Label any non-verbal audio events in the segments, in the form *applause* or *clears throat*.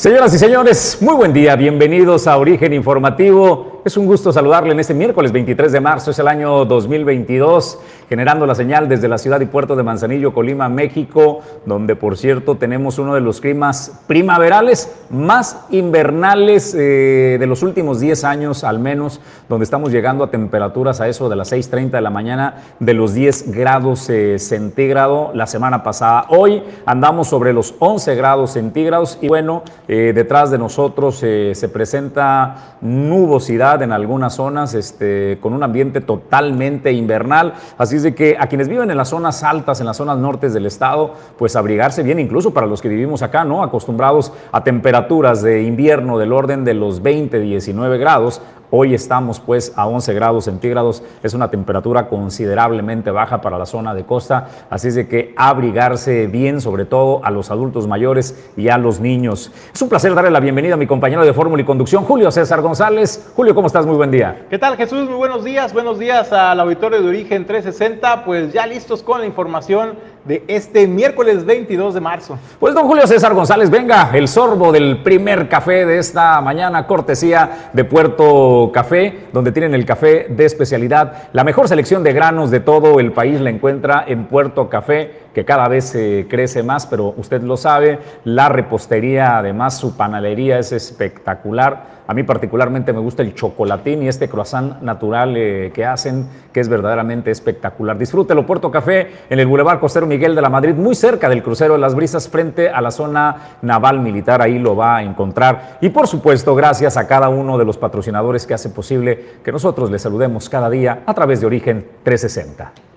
Señoras y señores, muy buen día, bienvenidos a Origen Informativo. Es un gusto saludarle en este miércoles 23 de marzo, es el año 2022 generando la señal desde la ciudad y puerto de Manzanillo, Colima, México, donde por cierto tenemos uno de los climas primaverales más invernales eh, de los últimos 10 años al menos, donde estamos llegando a temperaturas a eso de las 6.30 de la mañana de los 10 grados eh, centígrados la semana pasada. Hoy andamos sobre los 11 grados centígrados y bueno, eh, detrás de nosotros se presenta nubosidad en algunas zonas este, con un ambiente totalmente invernal. Así de que a quienes viven en las zonas altas, en las zonas nortes del estado, pues abrigarse bien, incluso para los que vivimos acá, ¿no? Acostumbrados a temperaturas de invierno del orden de los 20, 19 grados, Hoy estamos pues a 11 grados centígrados, es una temperatura considerablemente baja para la zona de costa, así es de que abrigarse bien, sobre todo a los adultos mayores y a los niños. Es un placer darle la bienvenida a mi compañero de Fórmula y Conducción, Julio César González. Julio, ¿cómo estás? Muy buen día. ¿Qué tal Jesús? Muy buenos días, buenos días al auditorio de Origen 360, pues ya listos con la información de este miércoles 22 de marzo. Pues don Julio César González, venga, el sorbo del primer café de esta mañana, cortesía de Puerto Café, donde tienen el café de especialidad. La mejor selección de granos de todo el país la encuentra en Puerto Café que cada vez se crece más, pero usted lo sabe, la repostería, además su panalería es espectacular. A mí particularmente me gusta el chocolatín y este croissant natural eh, que hacen, que es verdaderamente espectacular. Disfrútelo, Puerto Café, en el Boulevard Costero Miguel de la Madrid, muy cerca del crucero de las Brisas, frente a la zona naval militar, ahí lo va a encontrar. Y por supuesto, gracias a cada uno de los patrocinadores que hace posible que nosotros les saludemos cada día a través de Origen 360.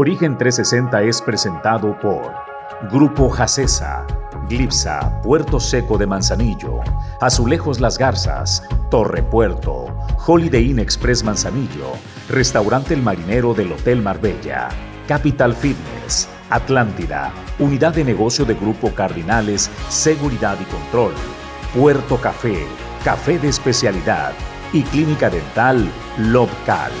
Origen 360 es presentado por Grupo Jacesa, Glipsa, Puerto Seco de Manzanillo, Azulejos Las Garzas, Torre Puerto, Holiday Inn Express Manzanillo, Restaurante El Marinero del Hotel Marbella, Capital Fitness, Atlántida, Unidad de Negocio de Grupo Cardinales, Seguridad y Control, Puerto Café, Café de Especialidad y Clínica Dental Lobcal.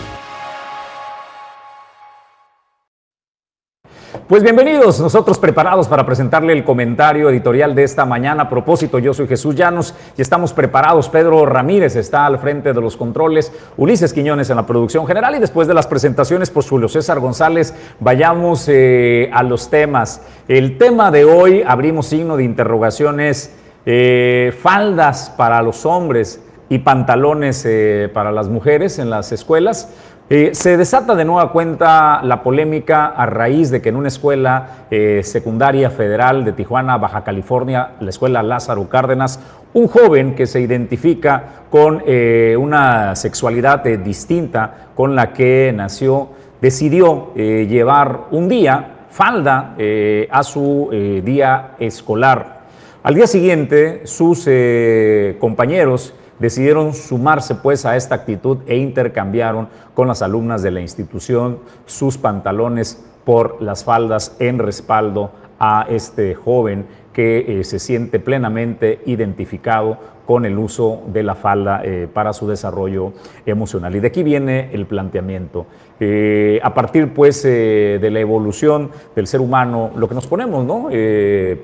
Pues bienvenidos, nosotros preparados para presentarle el comentario editorial de esta mañana. A propósito, yo soy Jesús Llanos y estamos preparados. Pedro Ramírez está al frente de los controles, Ulises Quiñones en la producción general y después de las presentaciones, pues Julio César González, vayamos eh, a los temas. El tema de hoy, abrimos signo de interrogaciones, eh, faldas para los hombres y pantalones eh, para las mujeres en las escuelas. Eh, se desata de nueva cuenta la polémica a raíz de que en una escuela eh, secundaria federal de Tijuana, Baja California, la escuela Lázaro Cárdenas, un joven que se identifica con eh, una sexualidad distinta con la que nació, decidió llevar un día falda a su día escolar. Al día siguiente, sus compañeros decidieron sumarse pues a esta actitud e intercambiaron con las alumnas de la institución sus pantalones por las faldas en respaldo a este joven que eh, se siente plenamente identificado con el uso de la falda eh, para su desarrollo emocional. Y de aquí viene el planteamiento. Eh, a partir pues de la evolución del ser humano, lo que nos ponemos ¿no?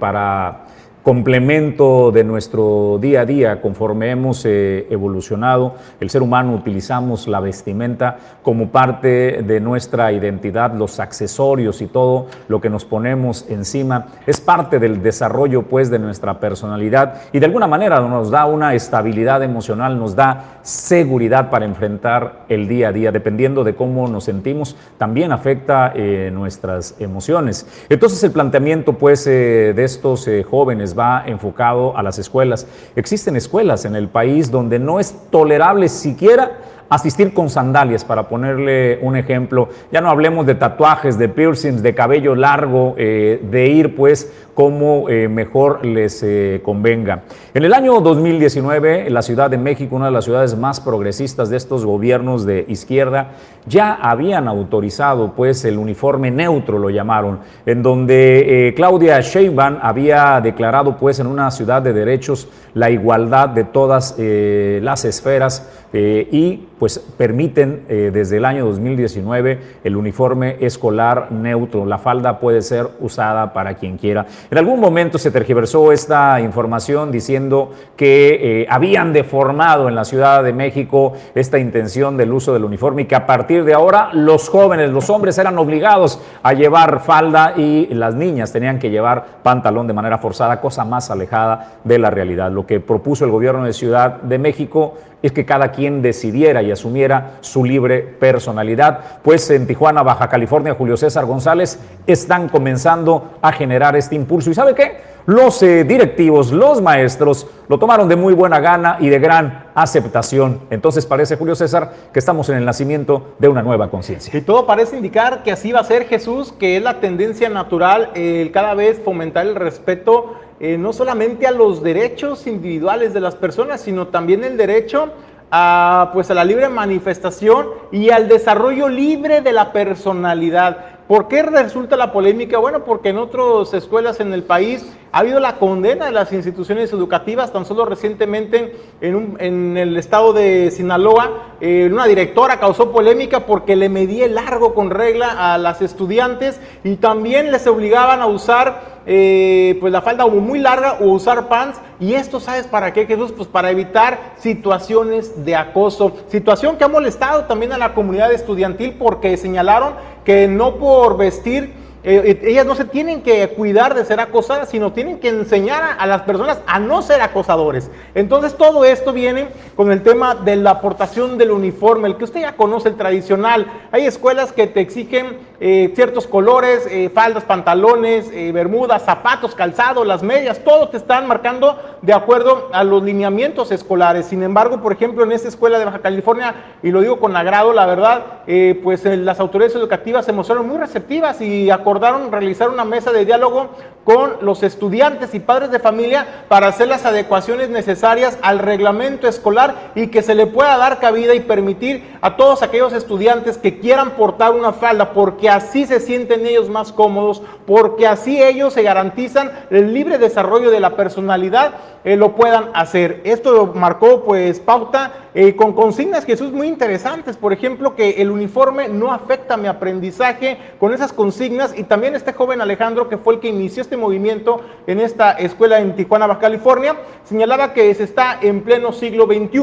para complemento de nuestro día a día, conforme hemos eh, evolucionado, el ser humano utilizamos la vestimenta como parte de nuestra identidad, los accesorios y todo lo que nos ponemos encima. Es parte del desarrollo pues de nuestra personalidad y de alguna manera nos da una estabilidad emocional, nos da seguridad para enfrentar el día a día, dependiendo de cómo nos sentimos, también afecta eh, nuestras emociones. Entonces el planteamiento pues eh, de estos jóvenes va enfocado a las escuelas. Existen escuelas en el país donde no es tolerable siquiera asistir con sandalias, para ponerle un ejemplo. Ya no hablemos de tatuajes, de piercings, de cabello largo, eh, de ir pues como eh, mejor les eh, convenga. En el año 2019, la Ciudad de México, una de las ciudades más progresistas de estos gobiernos de izquierda, ya habían autorizado pues el uniforme neutro, lo llamaron, en donde Claudia Sheinbaum había declarado pues en una ciudad de derechos la igualdad de todas las esferas eh, y pues permiten desde el año 2019 el uniforme escolar neutro. La falda puede ser usada para quien quiera. En algún momento se tergiversó esta información diciendo que habían deformado en la Ciudad de México esta intención del uso del uniforme y que a partir de ahora los jóvenes, los hombres eran obligados a llevar falda y las niñas tenían que llevar pantalón de manera forzada, cosa más alejada de la realidad. Lo que propuso el gobierno de Ciudad de México es que cada quien decidiera y asumiera su libre personalidad, pues en Tijuana, Baja California, Julio César González están comenzando a generar este impulso. ¿Y sabe qué? Los eh, directivos, los maestros, lo tomaron de muy buena gana y de gran aceptación. Entonces parece, Julio César, que estamos en el nacimiento de una nueva conciencia. Y todo parece indicar que así va a ser Jesús, que es la tendencia natural el cada vez fomentar el respeto eh, no solamente a los derechos individuales de las personas, sino también el derecho a, pues, a la libre manifestación y al desarrollo libre de la personalidad. ¿Por qué resulta la polémica? Bueno, porque en otras escuelas en el país ha habido la condena de las instituciones educativas. Tan solo recientemente en, el estado de Sinaloa, eh, una directora causó polémica porque le medía largo con regla a las estudiantes y también les obligaban a usar eh, pues la falda muy larga o usar pants. Y esto, ¿sabes para qué, Jesús? Pues para evitar situaciones de acoso. Situación que ha molestado también a la comunidad estudiantil porque señalaron que no por vestir eh, eh, ellas no se tienen que cuidar de ser acosadas, sino tienen que enseñar a, las personas a no ser acosadores. Entonces todo esto viene con el tema de la aportación del uniforme, el que usted ya conoce, el tradicional. Hay escuelas que te exigen eh, ciertos colores, faldas, pantalones, bermudas, zapatos, calzado, las medias, todo te están marcando de acuerdo a los lineamientos escolares. Sin embargo, por ejemplo, en esta escuela de Baja California, y lo digo con agrado, la verdad, pues las autoridades educativas se mostraron muy receptivas y acordaron acordaron realizar una mesa de diálogo con los estudiantes y padres de familia para hacer las adecuaciones necesarias al reglamento escolar y que se le pueda dar cabida y permitir a todos aquellos estudiantes que quieran portar una falda, porque así se sienten ellos más cómodos, porque así ellos se garantizan el libre desarrollo de la personalidad, eh, lo puedan hacer. Esto marcó pues pauta eh, con consignas Jesús muy interesantes, por ejemplo que el uniforme no afecta mi aprendizaje con esas consignas y también este joven Alejandro, que fue el que inició este movimiento en esta escuela en Tijuana, Baja California, señalaba que se está en pleno siglo XXI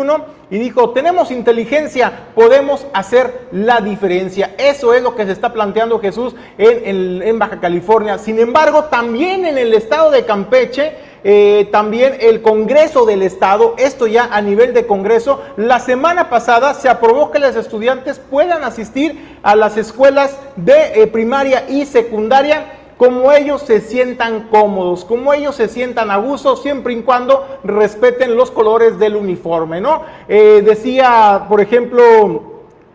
y dijo, tenemos inteligencia, podemos hacer la diferencia. Eso es lo que se está planteando Jesús en, en Baja California. Sin embargo, también en el estado de Campeche, eh, también el Congreso del Estado, esto ya a nivel de Congreso, la semana pasada se aprobó que los estudiantes puedan asistir a las escuelas de eh, primaria y secundaria como ellos se sientan cómodos, como ellos se sientan a gusto, siempre y cuando respeten los colores del uniforme, ¿no? Eh, decía, por ejemplo,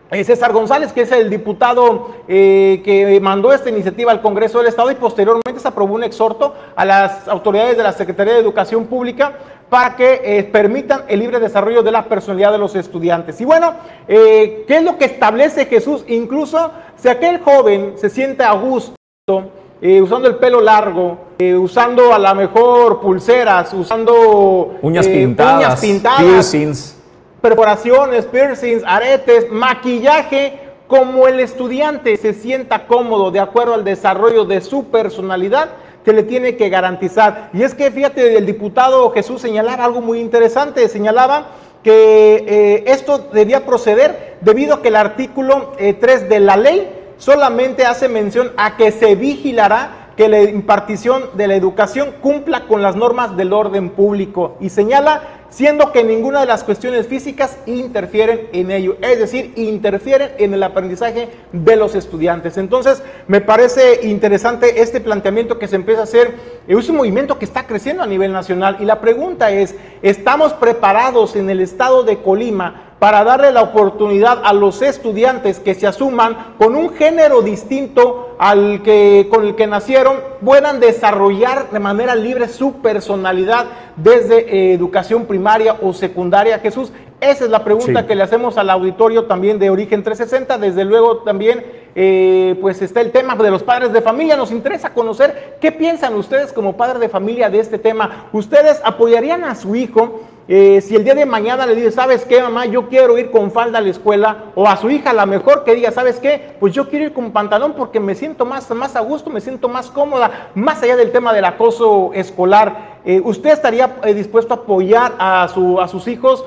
César González, que es el diputado eh, que mandó esta iniciativa al Congreso del Estado y posteriormente se aprobó un exhorto a las autoridades de la Secretaría de Educación Pública para que eh, permitan el libre desarrollo de la personalidad de los estudiantes. Y bueno, ¿qué es lo que establece Jesús? Incluso si aquel joven se siente a gusto, usando el pelo largo, usando a lo mejor pulseras, usando uñas pintadas, uñas pintadas perforaciones, piercings, aretes, maquillaje, como el estudiante se sienta cómodo de acuerdo al desarrollo de su personalidad, que le tiene que garantizar. Y es que fíjate, el diputado Jesús señalaba algo muy interesante, señalaba que eh, esto debía proceder debido a que el artículo 3 eh, de la ley solamente hace mención a que se vigilará que la impartición de la educación cumpla con las normas del orden público y señala siendo que ninguna de las cuestiones físicas interfieren en ello, es decir, interfieren en el aprendizaje de los estudiantes. Entonces, me parece interesante este planteamiento que se empieza a hacer, es un movimiento que está creciendo a nivel nacional y la pregunta es, ¿estamos preparados en el estado de Colima para darle la oportunidad a los estudiantes que se asuman con un género distinto al que con el que nacieron puedan desarrollar de manera libre su personalidad desde eh, educación primaria o secundaria. Jesús, esa es la pregunta que le hacemos al auditorio también de Origen 360. Desde luego también eh, pues está el tema de los padres de familia. Nos interesa conocer qué piensan ustedes como padres de familia de este tema. ¿Ustedes apoyarían a su hijo? Eh, si el día de mañana le dice, ¿sabes qué, mamá? Yo quiero ir con falda a la escuela, o a su hija, la mejor que diga, ¿sabes qué? Pues yo quiero ir con pantalón porque me siento más, más a gusto, me siento más cómoda, más allá del tema del acoso escolar. Eh, ¿Usted estaría dispuesto a apoyar a, su, a sus hijos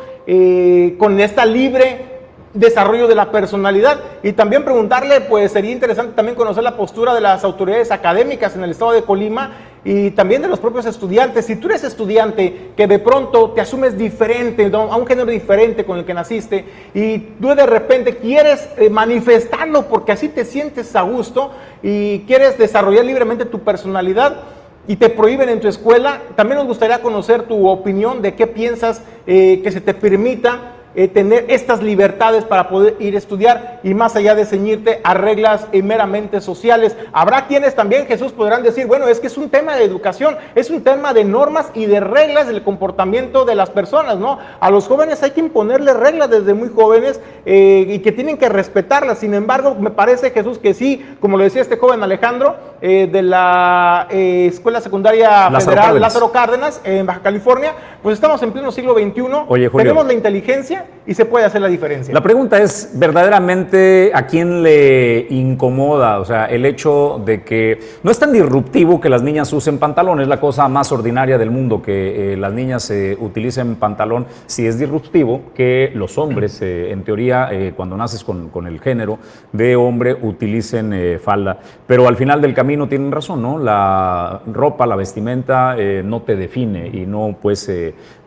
con esta libre desarrollo de la personalidad y también preguntarle, pues sería interesante también conocer la postura de las autoridades académicas en el estado de Colima y también de los propios estudiantes. Si tú eres estudiante que de pronto te asumes diferente, a un género diferente con el que naciste y tú de repente quieres eh, manifestarlo porque así te sientes a gusto y quieres desarrollar libremente tu personalidad, y te prohíben en tu escuela, también nos gustaría conocer tu opinión de qué piensas eh, que se te permita eh, tener estas libertades para poder ir a estudiar y más allá de ceñirte a reglas eh, meramente sociales. Habrá quienes también, Jesús, podrán decir, bueno, es que es un tema de educación, es un tema de normas y de reglas del comportamiento de las personas, ¿no? A los jóvenes hay que imponerles reglas desde muy jóvenes eh, y que tienen que respetarlas. Sin embargo, me parece, Jesús, que sí, como lo decía este joven Alejandro, de la Escuela Secundaria Federal Lázaro Cárdenas, en Baja California, pues estamos en pleno siglo XXI, Oye, tenemos la inteligencia, y se puede hacer la diferencia. La pregunta es, ¿verdaderamente a quién le incomoda? O sea, el hecho de que no es tan disruptivo que las niñas usen pantalón, es la cosa más ordinaria del mundo que eh, las niñas eh, utilicen pantalón, si es disruptivo que los hombres, eh, en teoría, cuando naces con, el género de hombre, utilicen falda. Pero al final del camino tienen razón, ¿no? La ropa, la vestimenta no te define y no pues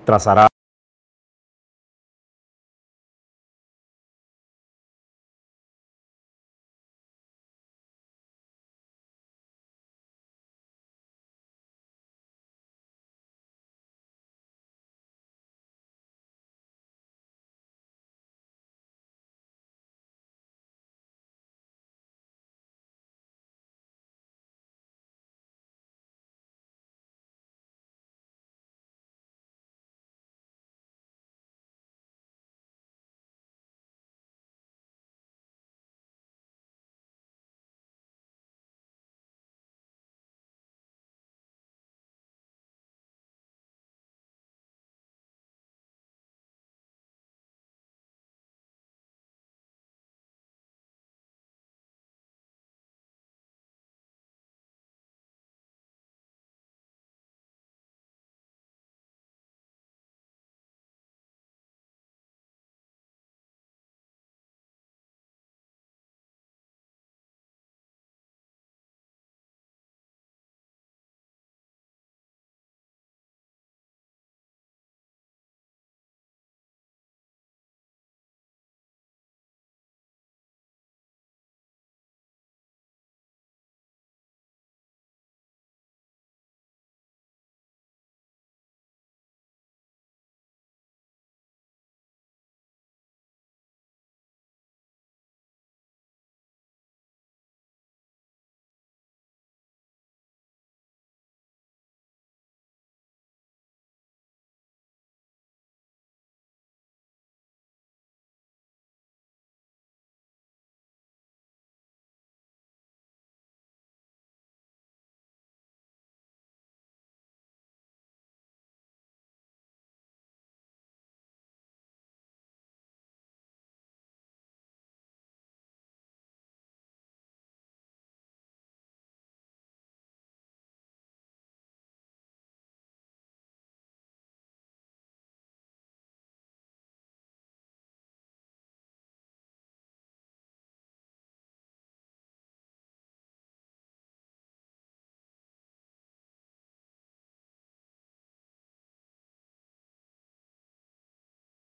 trazará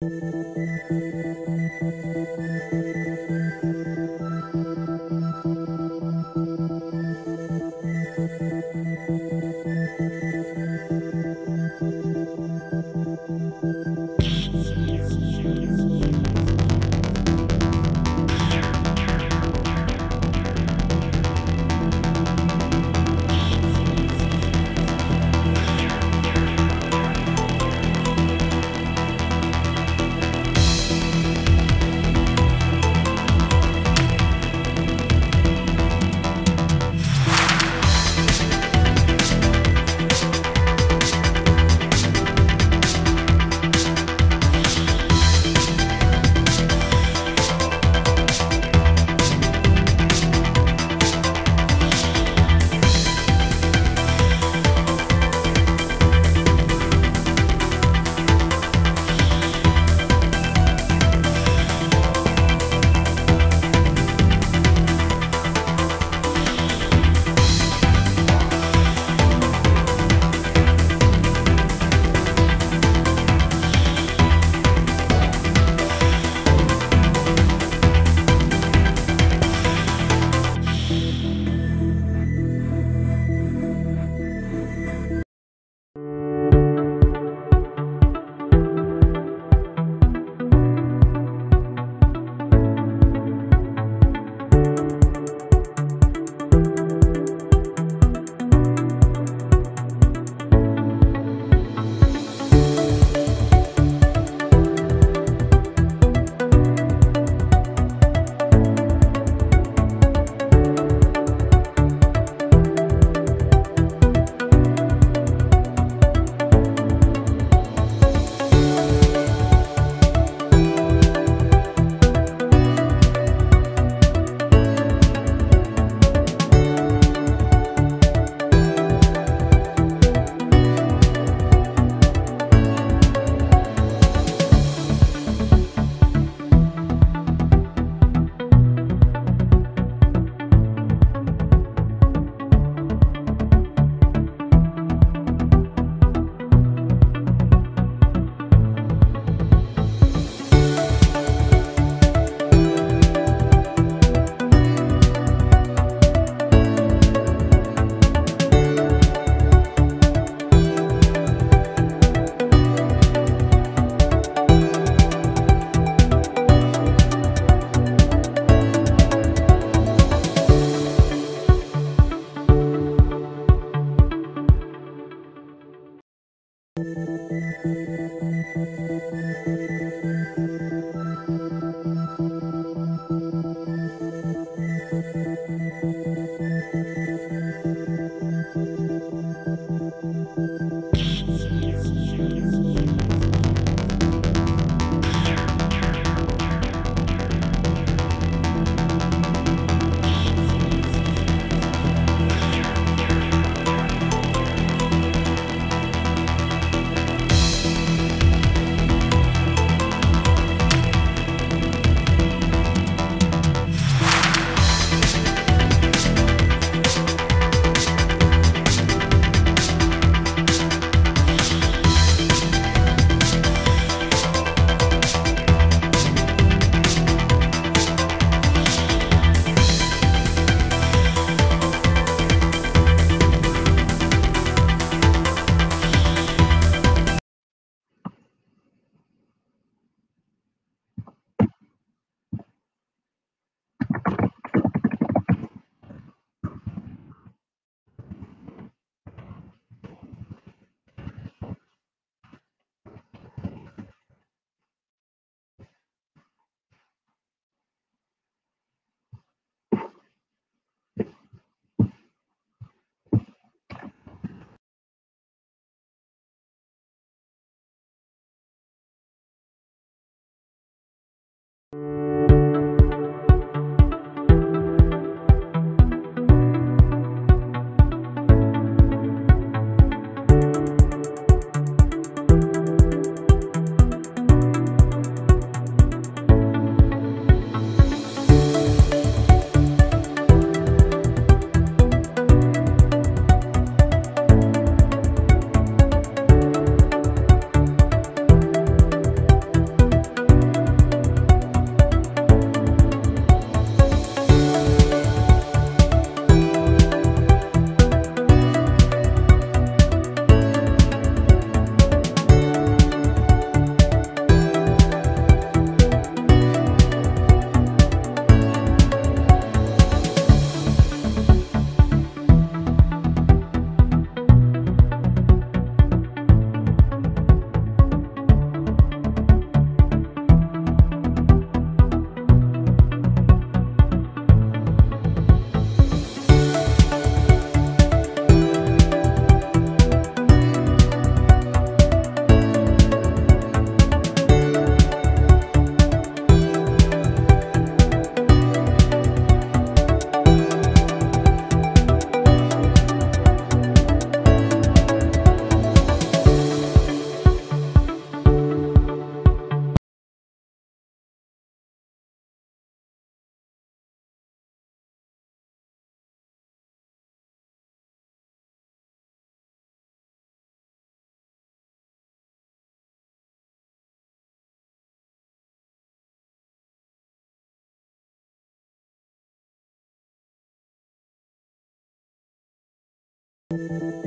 Música Música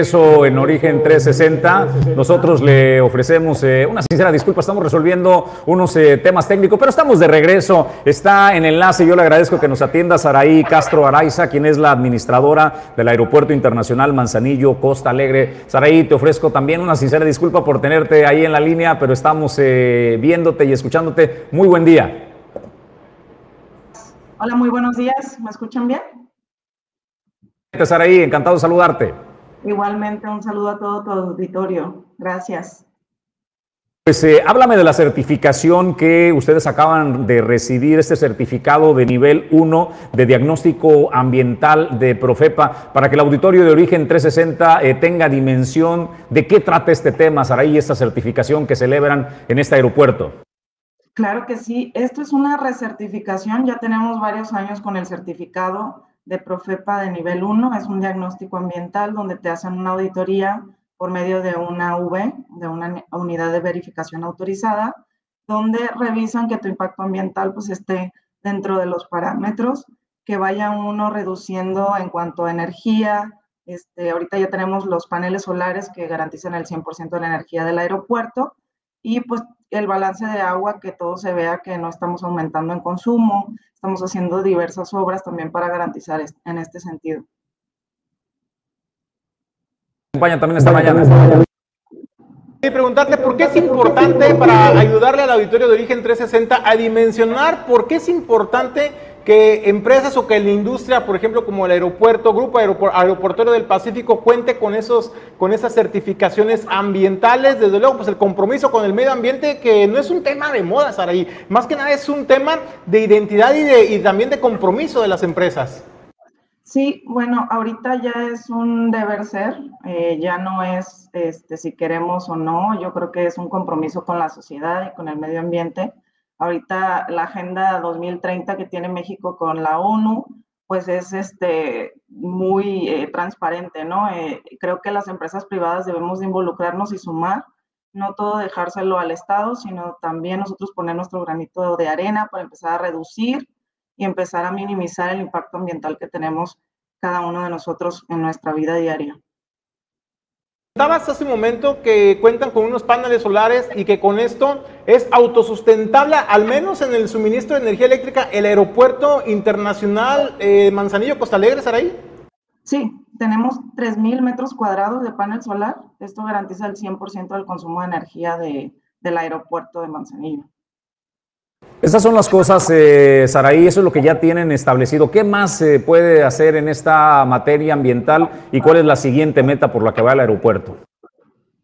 en Origen 360. Nosotros le ofrecemos eh, una sincera disculpa, estamos resolviendo unos eh, temas técnicos, pero estamos de regreso. Está en enlace, yo le agradezco que nos atienda Saraí Castro Araiza, quien es la administradora del Aeropuerto Internacional Manzanillo Costa Alegre. Saraí, te ofrezco también una sincera disculpa por tenerte ahí en la línea, pero estamos eh, viéndote y escuchándote. Muy buen día. Hola, muy buenos días. ¿Me escuchan bien? Saraí, encantado de saludarte. Igualmente, un saludo a todo tu auditorio. Gracias. Pues eh, háblame de la certificación que ustedes acaban de recibir, este certificado de nivel 1 de diagnóstico ambiental de Profepa, para que el auditorio de origen 360 eh, tenga dimensión de qué trata este tema, Saraí, esta certificación que celebran en este aeropuerto. Claro que sí, esto es una recertificación, ya tenemos varios años con el certificado de Profepa de nivel 1. Es un diagnóstico ambiental donde te hacen una auditoría por medio de una V, de una unidad de verificación autorizada, donde revisan que tu impacto ambiental pues esté dentro de los parámetros, que vaya uno reduciendo en cuanto a energía. Este, ahorita ya tenemos los paneles solares que garantizan el 100% de la energía del aeropuerto y pues el balance de agua, que todo se vea que no estamos aumentando en consumo, estamos haciendo diversas obras también para garantizar en este sentido. Acompaña también esta mañana. Y preguntarte por qué es importante para ayudarle al auditorio de origen 360 a dimensionar por qué es importante que empresas o que la industria, por ejemplo, como el aeropuerto, Grupo Aeroportuario del Pacífico, cuente con, esos, con esas certificaciones ambientales. Desde luego, pues el compromiso con el medio ambiente, que no es un tema de moda, Saraí, más que nada es un tema de identidad y, de, y también de compromiso de las empresas. Sí, bueno, ahorita ya es un deber ser, eh, ya no es este, si queremos o no, yo creo que es un compromiso con la sociedad y con el medio ambiente Ahorita la Agenda 2030 que tiene México con la ONU, pues es este, muy eh, transparente, ¿no? Eh, creo que las empresas privadas debemos de involucrarnos y sumar, no todo dejárselo al Estado, sino también nosotros poner nuestro granito de arena para empezar a reducir y empezar a minimizar el impacto ambiental que tenemos cada uno de nosotros en nuestra vida diaria. Comentabas hace un momento que cuentan con unos paneles solares y que con esto es autosustentable, al menos en el suministro de energía eléctrica, el aeropuerto internacional eh, Manzanillo Costa Alegre, Saraí. Sí, tenemos 3.000 metros cuadrados de panel solar. Esto garantiza el 100% del consumo de energía del aeropuerto de Manzanillo. Estas son las cosas, eh, Saraí, eso es lo que ya tienen establecido. ¿Qué más se puede hacer en esta materia ambiental y cuál es la siguiente meta por la que va el aeropuerto?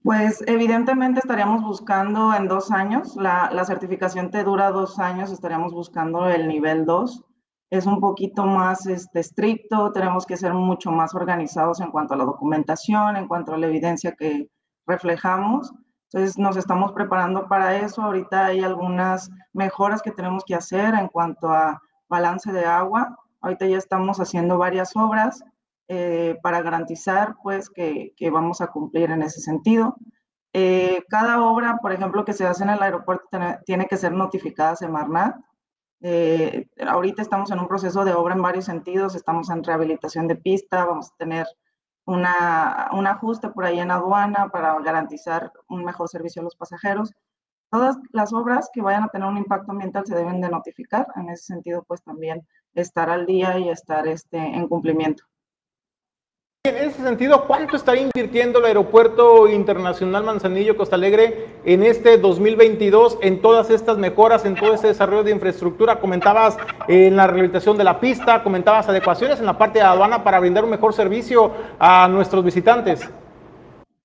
Pues evidentemente estaríamos buscando en dos años, la, certificación te dura dos años, estaríamos buscando el nivel 2. Es un poquito más este, estricto, tenemos que ser mucho más organizados en cuanto a la documentación, en cuanto a la evidencia que reflejamos. Entonces nos estamos preparando para eso. Ahorita hay algunas mejoras que tenemos que hacer en cuanto a balance de agua. Ahorita ya estamos haciendo varias obras eh, para garantizar pues que, que, vamos a cumplir en ese sentido. Eh, cada obra, por ejemplo, que se hace en el aeropuerto tiene que ser notificada a Semarnat. Eh, ahorita estamos en un proceso de obra en varios sentidos, estamos en rehabilitación de pista, vamos a tener una, un ajuste por ahí en aduana para garantizar un mejor servicio a los pasajeros. Todas las obras que vayan a tener un impacto ambiental se deben de notificar. En ese sentido, pues también estar al día y estar este, en cumplimiento. En ese sentido, ¿cuánto estaría invirtiendo el Aeropuerto Internacional Manzanillo Costa Alegre en este 2022 en todas estas mejoras, en todo ese desarrollo de infraestructura? Comentabas en la rehabilitación de la pista, comentabas adecuaciones en la parte de aduana para brindar un mejor servicio a nuestros visitantes.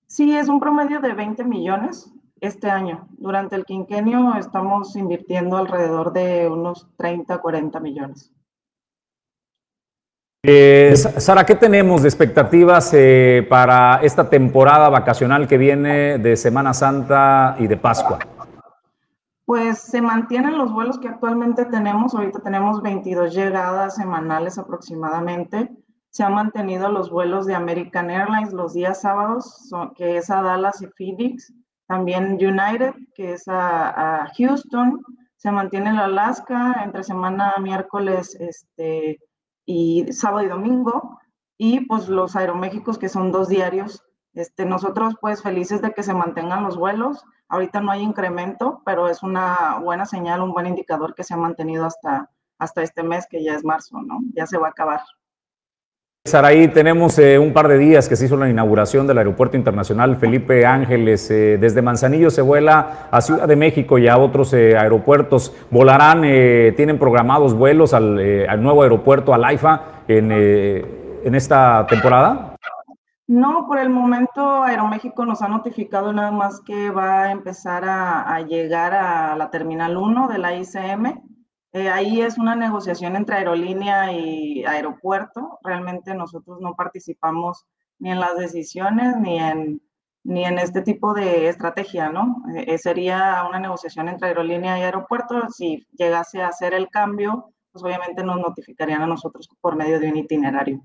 Sí, es un promedio de 20 millones este año. Durante el quinquenio estamos invirtiendo alrededor de unos 30, 40 millones. Eh, Sara, ¿qué tenemos de expectativas eh, para esta temporada vacacional que viene de Semana Santa y de Pascua? Pues se mantienen los vuelos que actualmente tenemos. Ahorita tenemos 22 llegadas semanales aproximadamente. Se han mantenido los vuelos de American Airlines los días sábados, que es a Dallas y Phoenix. También United, que es a, a Houston. Se mantiene el Alaska entre semana miércoles este, y sábado y domingo. y pues los aeroméxicos que son dos diarios. Este, nosotros pues felices de que se mantengan los vuelos. Ahorita no hay incremento, pero es una buena señal, un buen indicador que se ha mantenido hasta, hasta este mes, que ya es marzo, ¿no? Ya se va a acabar. Saraí, tenemos eh, un par de días que se hizo la inauguración del Aeropuerto Internacional Felipe Ángeles. Eh, desde Manzanillo se vuela a Ciudad de México y a otros eh, aeropuertos. ¿Volarán, tienen programados vuelos al, nuevo aeropuerto, al AIFA, en, en esta temporada? No, por el momento Aeroméxico nos ha notificado nada más que va a empezar a, llegar a la Terminal 1 de la ICM. Eh, ahí es una negociación entre aerolínea y aeropuerto. Realmente nosotros no participamos ni en las decisiones ni en, ni en este tipo de estrategia, ¿no? Eh, sería una negociación entre aerolínea y aeropuerto. Si llegase a hacer el cambio, pues obviamente nos notificarían a nosotros por medio de un itinerario.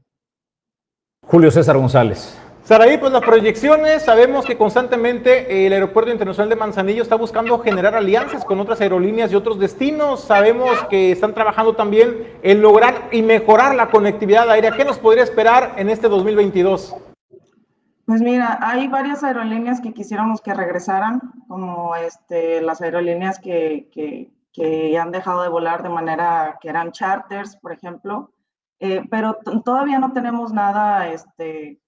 Julio César González. Saraí, pues las proyecciones, sabemos que constantemente el Aeropuerto Internacional de Manzanillo está buscando generar alianzas con otras aerolíneas y otros destinos. Sabemos que están trabajando también en lograr y mejorar la conectividad aérea. ¿Qué nos podría esperar en este 2022? Pues mira, hay varias aerolíneas que quisiéramos que regresaran, como este, las aerolíneas que, que, han dejado de volar de manera que eran charters, por ejemplo. Eh, pero todavía no tenemos nada este,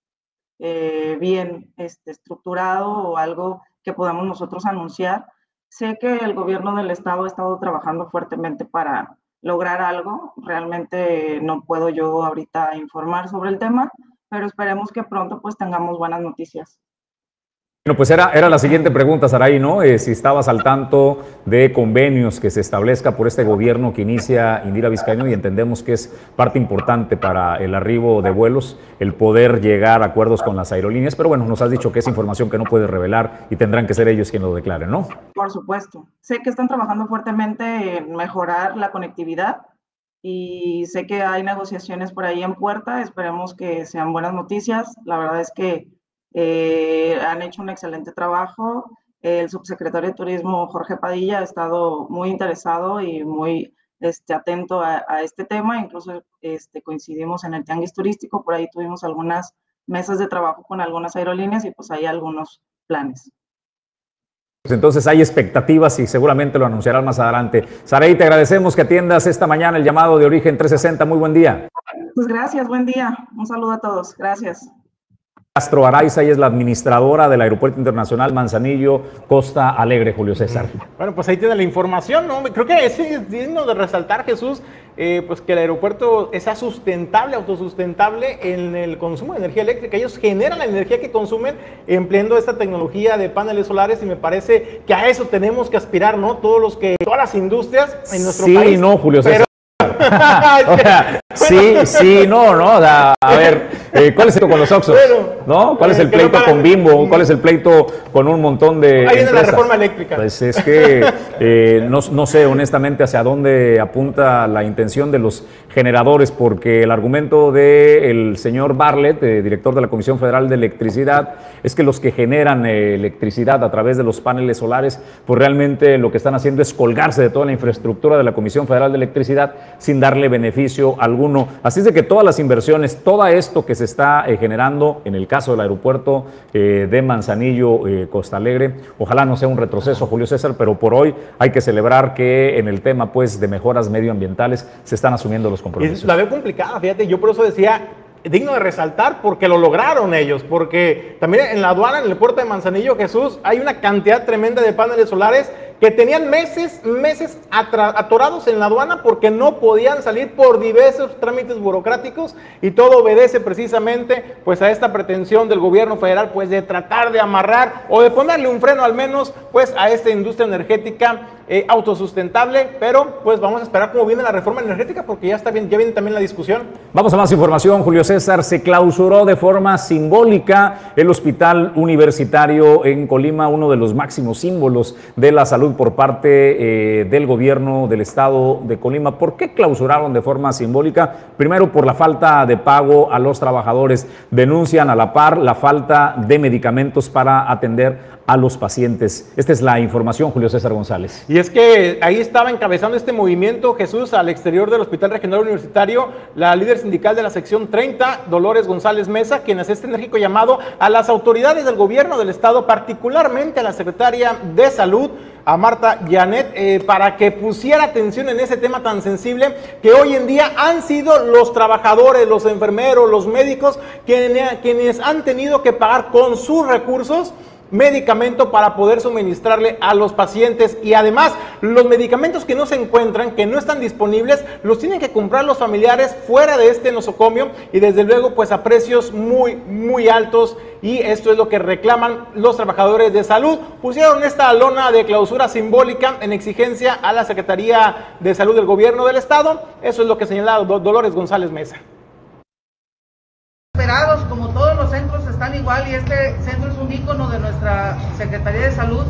eh, bien este, estructurado o algo que podamos nosotros anunciar. Sé que el gobierno del estado ha estado trabajando fuertemente para lograr algo. Realmente no puedo yo ahorita informar sobre el tema, pero esperemos que pronto pues tengamos buenas noticias. Bueno, pues era, era la siguiente pregunta, Saray, ¿no? Eh, si estabas al tanto de convenios que se establezca por este gobierno que inicia Indira Vizcaíno y entendemos que es parte importante para el arribo de vuelos el poder llegar a acuerdos con las aerolíneas, pero bueno, nos has dicho que es información que no puedes revelar y tendrán que ser ellos quienes lo declaren, ¿no? Por supuesto. Sé que están trabajando fuertemente en mejorar la conectividad y sé que hay negociaciones por ahí en puerta, esperemos que sean buenas noticias. La verdad es que eh, han hecho un excelente trabajo. El subsecretario de Turismo, Jorge Padilla, ha estado muy interesado y muy este, atento a, este tema. Incluso este, coincidimos en el tianguis turístico, por ahí tuvimos algunas mesas de trabajo con algunas aerolíneas y pues hay algunos planes. Pues entonces hay expectativas y seguramente lo anunciarán más adelante. Saray, te agradecemos que atiendas esta mañana el llamado de Origen 360. Muy buen día. Pues gracias, buen día. Un saludo a todos. Gracias. Castro Araiza, y es la administradora del Aeropuerto Internacional Manzanillo Costa Alegre, Julio César. Bueno, pues ahí tiene la información, ¿no? Creo que es digno de resaltar, Jesús, eh, pues que el aeropuerto sea sustentable, autosustentable en el consumo de energía eléctrica. Ellos generan la energía que consumen empleando esta tecnología de paneles solares y me parece que a eso tenemos que aspirar, ¿no? Todos los que, todas las industrias en nuestro país. Sí, no, Julio César. *laughs* *laughs* sí, sí, no, no. a ver, eh, ¿cuál es el pleito con los Oxos? ¿No? ¿Cuál es el pleito con Bimbo? ¿Cuál es el pleito con un montón de. Ahí viene la reforma eléctrica. Pues es que eh, no, no, sé honestamente hacia dónde apunta la intención de los generadores, porque el argumento del señor Barlett, eh, director de la Comisión Federal de Electricidad, es que los que generan electricidad a través de los paneles solares, pues realmente lo que están haciendo es colgarse de toda la infraestructura de la Comisión Federal de Electricidad sin darle beneficio alguno. Así es de que todas las inversiones, todo esto que se está eh, generando en el caso del aeropuerto eh, de Manzanillo, eh, Costa Alegre, ojalá no sea un retroceso, Julio César, pero por hoy hay que celebrar que en el tema pues, de mejoras medioambientales se están asumiendo los compromisos. la veo complicada, fíjate, yo por eso decía, digno de resaltar porque lo lograron ellos, porque también en la aduana, en el puerto de Manzanillo, Jesús, hay una cantidad tremenda de paneles solares que tenían meses, meses atorados en la aduana porque no podían salir por diversos trámites burocráticos y todo obedece precisamente pues a esta pretensión del gobierno federal pues de tratar de amarrar o de ponerle un freno al menos pues a esta industria energética eh, autosustentable, pero pues vamos a esperar cómo viene la reforma energética porque ya está bien, ya viene también la discusión. Vamos a más información, Julio César, se clausuró de forma simbólica el hospital universitario en Colima, uno de los máximos símbolos de la salud por parte eh, del gobierno del estado de Colima. ¿Por qué clausuraron de forma simbólica? Primero, por la falta de pago a los trabajadores. Denuncian a la par la falta de medicamentos para atender a los pacientes. Esta es la información, Julio César González. Y es que ahí estaba encabezando este movimiento Jesús al exterior del Hospital Regional Universitario, la líder sindical de la sección 30, Dolores González Mesa, quien hace este enérgico llamado a las autoridades del gobierno del estado, particularmente a la secretaria de Salud, a Marta Janet eh, para que pusiera atención en ese tema tan sensible que hoy en día han sido los trabajadores, los enfermeros, los médicos quienes, quienes han tenido que pagar con sus recursos medicamento para poder suministrarle a los pacientes y además los medicamentos que no se encuentran, que no están disponibles, los tienen que comprar los familiares fuera de este nosocomio y desde luego pues a precios muy muy altos y esto es lo que reclaman los trabajadores de salud. Pusieron esta lona de clausura simbólica en exigencia a la Secretaría de Salud del Gobierno del Estado. Eso es lo que señala Dolores González Mesa como todos los centros están igual y este centro es un ícono de nuestra Secretaría de Salud.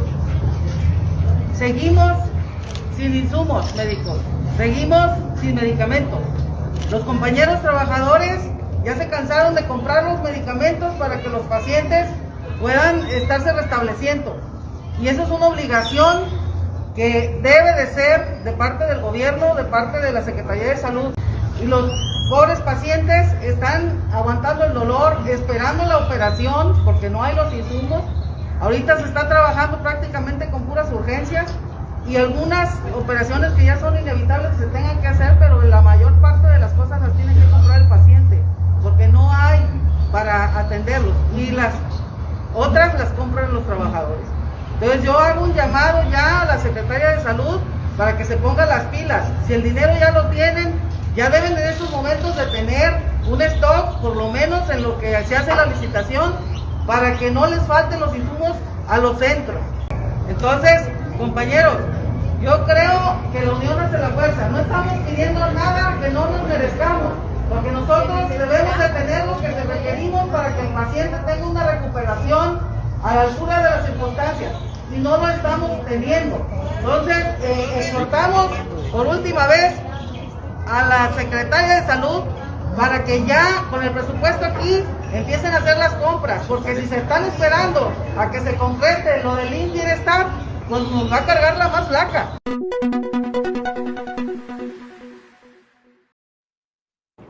Seguimos sin insumos médicos, seguimos sin medicamentos. Los compañeros trabajadores ya se cansaron de comprar los medicamentos para que los pacientes puedan estarse restableciendo. Y eso es una obligación que debe de ser de parte del gobierno, de parte de la Secretaría de Salud. Y los pobres pacientes están aguantando el dolor, esperando la operación porque no hay los insumos. Ahorita se está trabajando prácticamente con puras urgencias y algunas operaciones que ya son inevitables que se tengan que hacer, pero la mayor parte de las cosas las tiene que comprar el paciente porque no hay para atenderlos y las otras las compran los trabajadores. Entonces yo hago un llamado ya a la Secretaría de Salud para que se pongan las pilas. Si el dinero ya lo tienen, ya deben en esos momentos de tener un stock, por lo menos en lo que se hace la licitación, para que no les falten los insumos a los centros. Entonces, compañeros, yo creo que la unión hace la fuerza. No estamos pidiendo nada que no nos merezcamos, porque nosotros debemos de tener lo que se requerimos para que el paciente tenga una recuperación a la altura de las circunstancias. Y no lo estamos teniendo. Entonces, eh, exhortamos por última vez a la Secretaria de Salud para que ya con el presupuesto aquí empiecen a hacer las compras, porque si se están esperando a que se concrete lo del Bienestar, pues nos va a cargar la más flaca.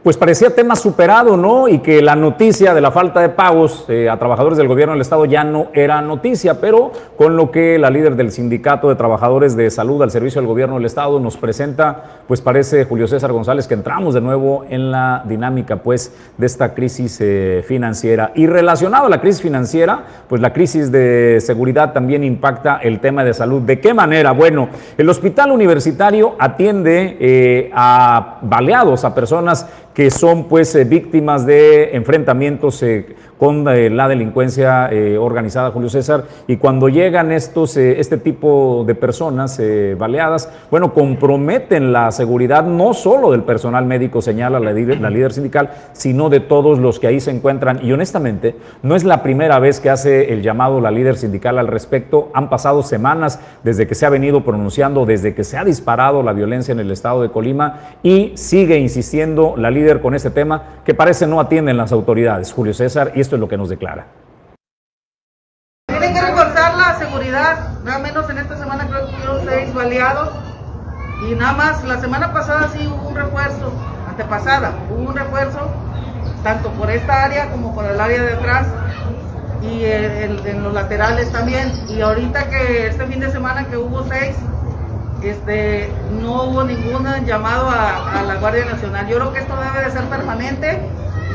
Pues parecía tema superado, ¿no? Y que la noticia de la falta de pagos eh, a trabajadores del gobierno del Estado ya no era noticia, pero con lo que la líder del Sindicato de Trabajadores de Salud al Servicio del Gobierno del Estado nos presenta, pues parece Julio César González que entramos de nuevo en la dinámica, pues, de esta crisis eh, financiera. Y relacionado a la crisis financiera, pues la crisis de seguridad también impacta el tema de salud. ¿De qué manera? Bueno, el hospital universitario atiende eh, a baleados, a personas que son pues eh, víctimas de enfrentamientos eh, con eh, la delincuencia organizada, Julio César, y cuando llegan estos, este tipo de personas baleadas, bueno, comprometen la seguridad no solo del personal médico, señala la líder, sindical, sino de todos los que ahí se encuentran. Y honestamente, no es la primera vez que hace el llamado la líder sindical al respecto. Han pasado semanas desde que se ha venido pronunciando, desde que se ha disparado la violencia en el estado de Colima y sigue insistiendo la líder con ese tema que parece no atienden las autoridades, Julio César, y esto es lo que nos declara. Tienen que reforzar la seguridad, nada menos en esta semana creo que hubieron seis baleados y nada más la semana pasada sí hubo un refuerzo, antepasada, hubo un refuerzo tanto por esta área como por el área de atrás y en los laterales también. Y ahorita que este fin de semana que hubo seis, este, no hubo ningún llamado a, la Guardia Nacional. Yo creo que esto debe de ser permanente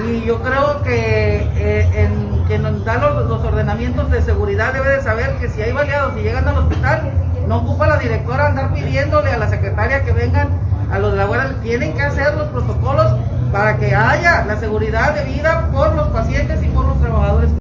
y yo creo que eh, en, quien nos da los, ordenamientos de seguridad debe de saber que si hay baleados y llegan al hospital, no ocupa la directora andar pidiéndole a la secretaria que vengan a los de la Guardia, tienen que hacer los protocolos para que haya la seguridad de vida por los pacientes y por los trabajadores.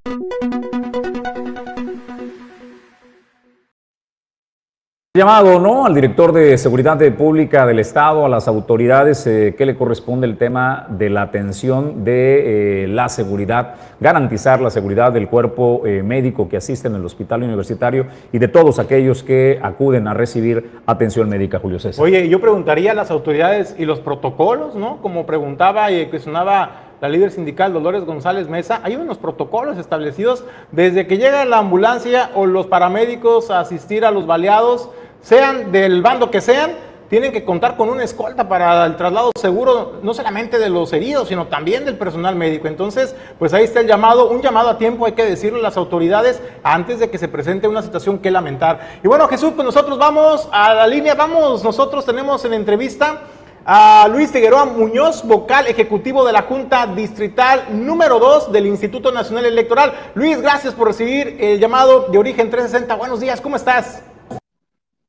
Llamado ¿no? al director de Seguridad Pública del Estado, a las autoridades eh, que le corresponde el tema de la atención de eh, la seguridad, garantizar la seguridad del cuerpo eh, médico que asiste en el hospital universitario y de todos aquellos que acuden a recibir atención médica, Julio César. Oye, yo preguntaría a las autoridades y los protocolos, ¿no? Como preguntaba y cuestionaba la líder sindical Dolores González Mesa, hay unos protocolos establecidos desde que llega la ambulancia o los paramédicos a asistir a los baleados, sean del bando que sean, tienen que contar con una escolta para el traslado seguro, no solamente de los heridos, sino también del personal médico. Entonces, pues ahí está el llamado, un llamado a tiempo, hay que decirlo a las autoridades antes de que se presente una situación que lamentar. Y bueno, Jesús, pues nosotros vamos a la línea, vamos, nosotros tenemos en entrevista a Luis Figueroa Muñoz, vocal ejecutivo de la Junta Distrital número 2 del Instituto Nacional Electoral. Luis, gracias por recibir el llamado de Origen 360. Buenos días, ¿cómo estás?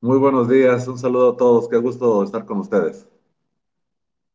Muy buenos días, un saludo a todos, qué gusto estar con ustedes.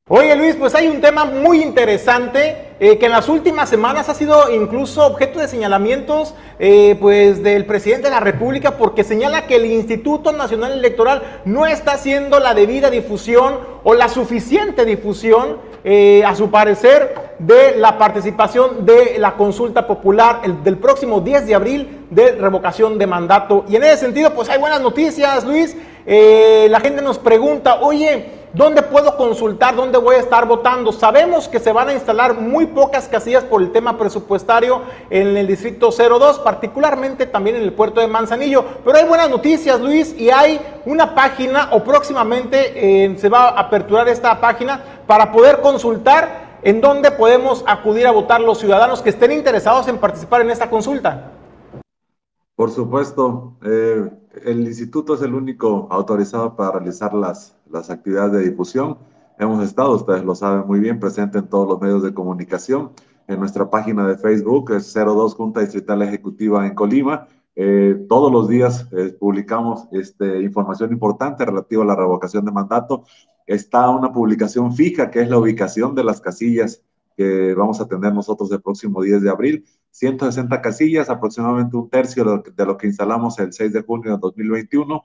Oye Luis, pues hay un tema muy interesante eh, que en las últimas semanas ha sido incluso objeto de señalamientos eh, pues del presidente de la República porque señala que el Instituto Nacional Electoral no está haciendo la debida difusión o la suficiente difusión eh, a su parecer de la participación de la consulta popular el, del próximo 10 de abril de revocación de mandato. Y en ese sentido pues hay buenas noticias Luis, la gente nos pregunta, oye, ¿Dónde puedo consultar? ¿Dónde voy a estar votando? Sabemos que se van a instalar muy pocas casillas por el tema presupuestario en el distrito 02, particularmente también en el puerto de Manzanillo. Pero hay buenas noticias, Luis, y hay una página o próximamente eh, se va a aperturar esta página para poder consultar en dónde podemos acudir a votar los ciudadanos que estén interesados en participar en esta consulta. Por supuesto, eh, el instituto es el único autorizado para realizar las, las actividades de difusión. Hemos estado, ustedes lo saben muy bien, presente en todos los medios de comunicación. En nuestra página de Facebook es 02 Junta Distrital Ejecutiva en Colima. Eh, todos los días eh, publicamos este, información importante relativa a la revocación de mandato. Está una publicación fija que es la ubicación de las casillas que vamos a tener nosotros el próximo 10 de abril. 160 casillas, aproximadamente un tercio de lo, que, instalamos el 6 de junio de 2021.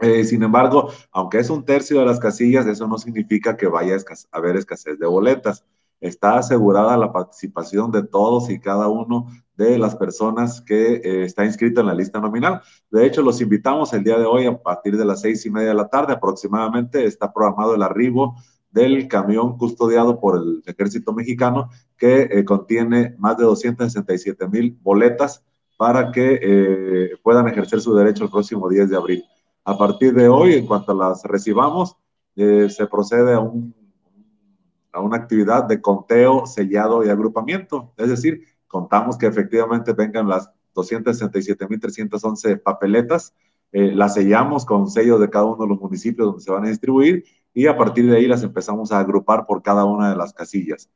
Eh, sin embargo, aunque es un tercio de las casillas, eso no significa que vaya a haber escasez de boletas. Está asegurada la participación de todos y cada uno de las personas que eh, está inscrito en la lista nominal. De hecho, los invitamos el día de hoy a partir de las seis y media de la tarde aproximadamente. Está programado el arribo del camión custodiado por el ejército mexicano que eh, contiene más de 267 mil boletas para que eh, puedan ejercer su derecho el próximo 10 de abril. A partir de hoy, en cuanto las recibamos, eh, se procede a, un, a una actividad de conteo, sellado y agrupamiento. Es decir, contamos que efectivamente vengan las 267.311 papeletas, las sellamos con sellos de cada uno de los municipios donde se van a distribuir y a partir de ahí las empezamos a agrupar por cada una de las casillas.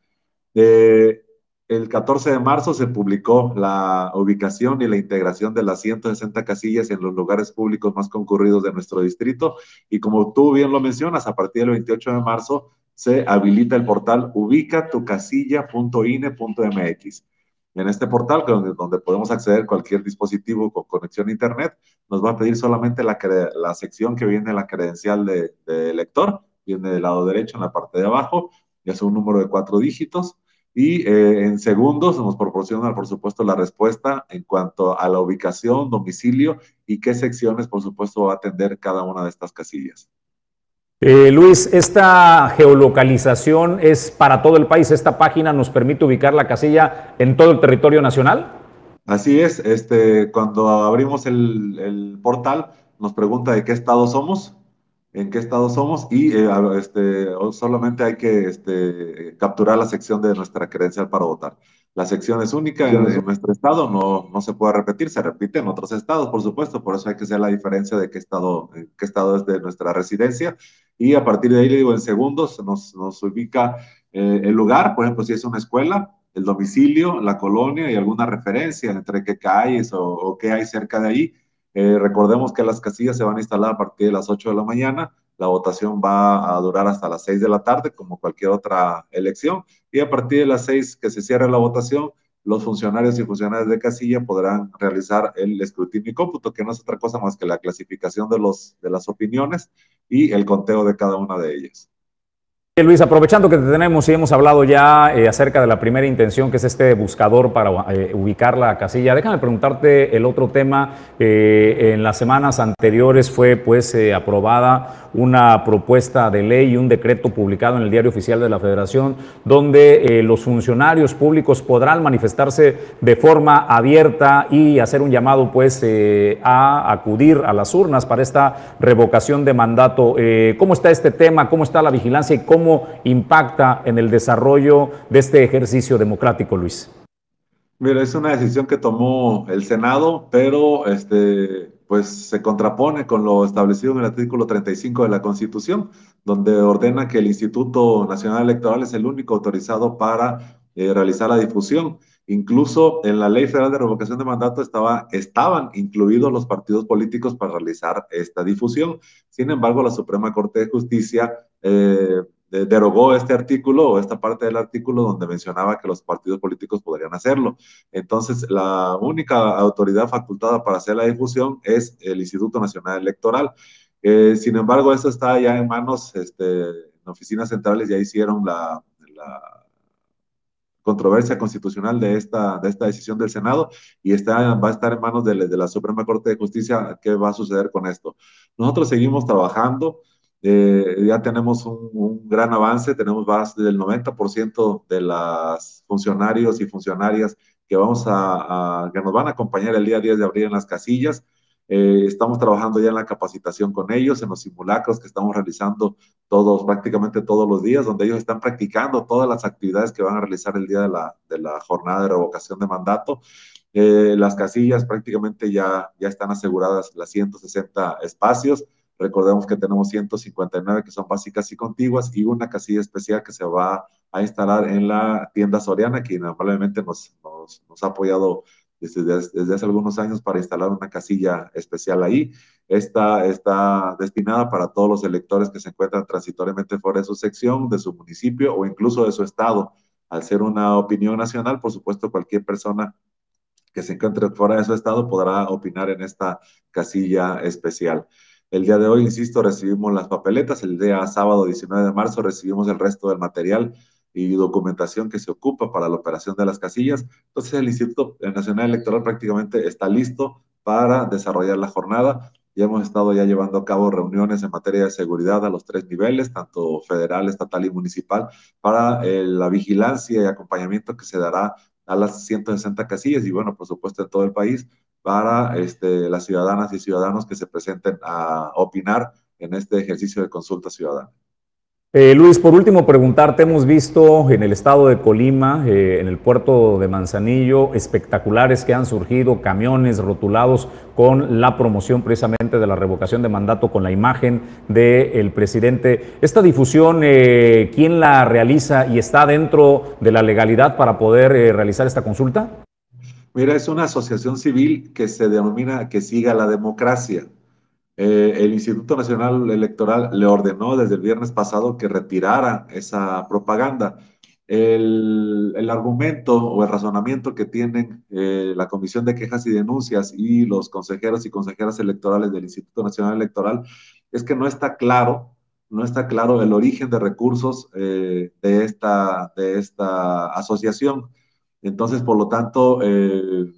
Eh, el 14 de marzo se publicó la ubicación y la integración de las 160 casillas en los lugares públicos más concurridos de nuestro distrito y como tú bien lo mencionas, a partir del 28 de marzo se habilita el portal ubicatucasilla.ine.mx. En este portal, donde, podemos acceder a cualquier dispositivo con conexión a Internet, nos va a pedir solamente la, sección que viene la credencial de, de lector viene del lado derecho en la parte de abajo, ya es un número de cuatro dígitos. Y eh, en segundos nos proporciona, por supuesto, la respuesta en cuanto a la ubicación, domicilio y qué secciones, por supuesto, va a atender cada una de estas casillas. Eh, Luis, esta geolocalización es para todo el país. ¿Esta página nos permite ubicar la casilla en todo el territorio nacional? Así es. Este, cuando abrimos el, el portal, nos pregunta de qué estado somos en qué estado somos y eh, este, solamente hay que este, capturar la sección de nuestra credencial para votar. La sección es única en, nuestro estado, no, no se puede repetir, se repite en otros estados, por supuesto, por eso hay que hacer la diferencia de qué estado, qué estado es de nuestra residencia y a partir de ahí, le digo, en segundos nos, nos ubica eh, el lugar, por ejemplo, si es una escuela, el domicilio, la colonia y alguna referencia entre qué calles o, o qué hay cerca de ahí eh, recordemos que las casillas se van a instalar a partir de las 8 de la mañana. La votación va a durar hasta las 6 de la tarde, como cualquier otra elección. Y a partir de las 6 que se cierre la votación, los funcionarios y funcionarias de casilla podrán realizar el escrutinio y cómputo, que no es otra cosa más que la clasificación de, los, de las opiniones y el conteo de cada una de ellas. Luis, aprovechando que te tenemos y hemos hablado ya eh, acerca de la primera intención, que es este buscador para eh, ubicar la casilla, déjame preguntarte el otro tema. Eh, en las semanas anteriores fue pues aprobada una propuesta de ley y un decreto publicado en el Diario Oficial de la Federación, donde los funcionarios públicos podrán manifestarse de forma abierta y hacer un llamado pues a acudir a las urnas para esta revocación de mandato. ¿Cómo está este tema? ¿Cómo está la vigilancia y cómo impacta en el desarrollo de este ejercicio democrático, Luis? Mira, es una decisión que tomó el Senado, pero este, pues se contrapone con lo establecido en el artículo 35 de la Constitución, donde ordena que el Instituto Nacional Electoral es el único autorizado para eh, realizar la difusión. Incluso en la Ley Federal de Revocación de Mandato estaba, estaban incluidos los partidos políticos para realizar esta difusión. Sin embargo, la Suprema Corte de Justicia eh, derogó este artículo o esta parte del artículo donde mencionaba que los partidos políticos podrían hacerlo. Entonces, la única autoridad facultada para hacer la difusión es el Instituto Nacional Electoral. Eh, sin embargo, eso está ya en manos, este, en oficinas centrales ya hicieron la, controversia constitucional de esta, de esta decisión del Senado y está, va a estar en manos de la Suprema Corte de Justicia qué va a suceder con esto. Nosotros seguimos trabajando. Eh, ya tenemos un, gran avance, tenemos más del 90% de los funcionarios y funcionarias que, vamos a, que nos van a acompañar el día 10 de abril en las casillas. Eh, estamos trabajando ya en la capacitación con ellos, en los simulacros que estamos realizando todos, prácticamente todos los días, donde ellos están practicando todas las actividades que van a realizar el día de la, de la jornada de revocación de mandato. Eh, las casillas prácticamente ya, ya están aseguradas las 160 espacios. Recordemos que tenemos 159 que son básicas y contiguas y una casilla especial que se va a instalar en la tienda Soriana, que normalmente nos, nos, ha apoyado desde, desde, hace algunos años para instalar una casilla especial ahí. Esta está destinada para todos los electores que se encuentran transitoriamente fuera de su sección, de su municipio o incluso de su estado. Al ser una opinión nacional, por supuesto, cualquier persona que se encuentre fuera de su estado podrá opinar en esta casilla especial. El día de hoy, insisto, recibimos las papeletas. El día sábado 19 de marzo recibimos el resto del material y documentación que se ocupa para la operación de las casillas. Entonces, el Instituto Nacional Electoral prácticamente está listo para desarrollar la jornada. Ya hemos estado ya llevando a cabo reuniones en materia de seguridad a los tres niveles, tanto federal, estatal y municipal, para eh, la vigilancia y acompañamiento que se dará a las 160 casillas y, bueno, por supuesto, en todo el país para este, las ciudadanas y ciudadanos que se presenten a opinar en este ejercicio de consulta ciudadana. Eh, Luis, por último, preguntarte, hemos visto en el estado de Colima, eh, en el puerto de Manzanillo, espectaculares que han surgido, camiones rotulados con la promoción precisamente de la revocación de mandato con la imagen del presidente. ¿Esta difusión, eh, quién la realiza y está dentro de la legalidad para poder realizar esta consulta? Mira, es una asociación civil que se denomina que siga la democracia. Eh, el Instituto Nacional Electoral le ordenó desde el viernes pasado que retirara esa propaganda. El, argumento o el razonamiento que tienen eh, la Comisión de Quejas y Denuncias y los consejeros y consejeras electorales del Instituto Nacional Electoral es que no está claro, no está claro el origen de recursos eh, de, esta, de esta asociación. Entonces, por lo tanto, eh,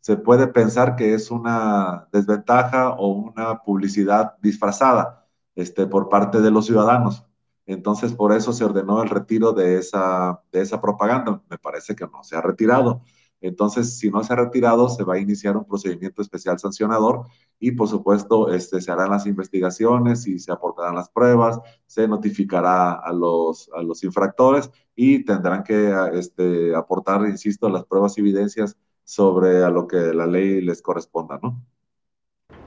se puede pensar que es una desventaja o una publicidad disfrazada este, por parte de los ciudadanos. Entonces, por eso se ordenó el retiro de esa, de esa propaganda. Me parece que no se ha retirado. Entonces, si no se ha retirado, se va a iniciar un procedimiento especial sancionador y, por supuesto, este, se harán las investigaciones y se aportarán las pruebas, se notificará a los, a los infractores y tendrán que este, aportar, insisto, las pruebas y evidencias sobre a lo que la ley les corresponda, ¿no?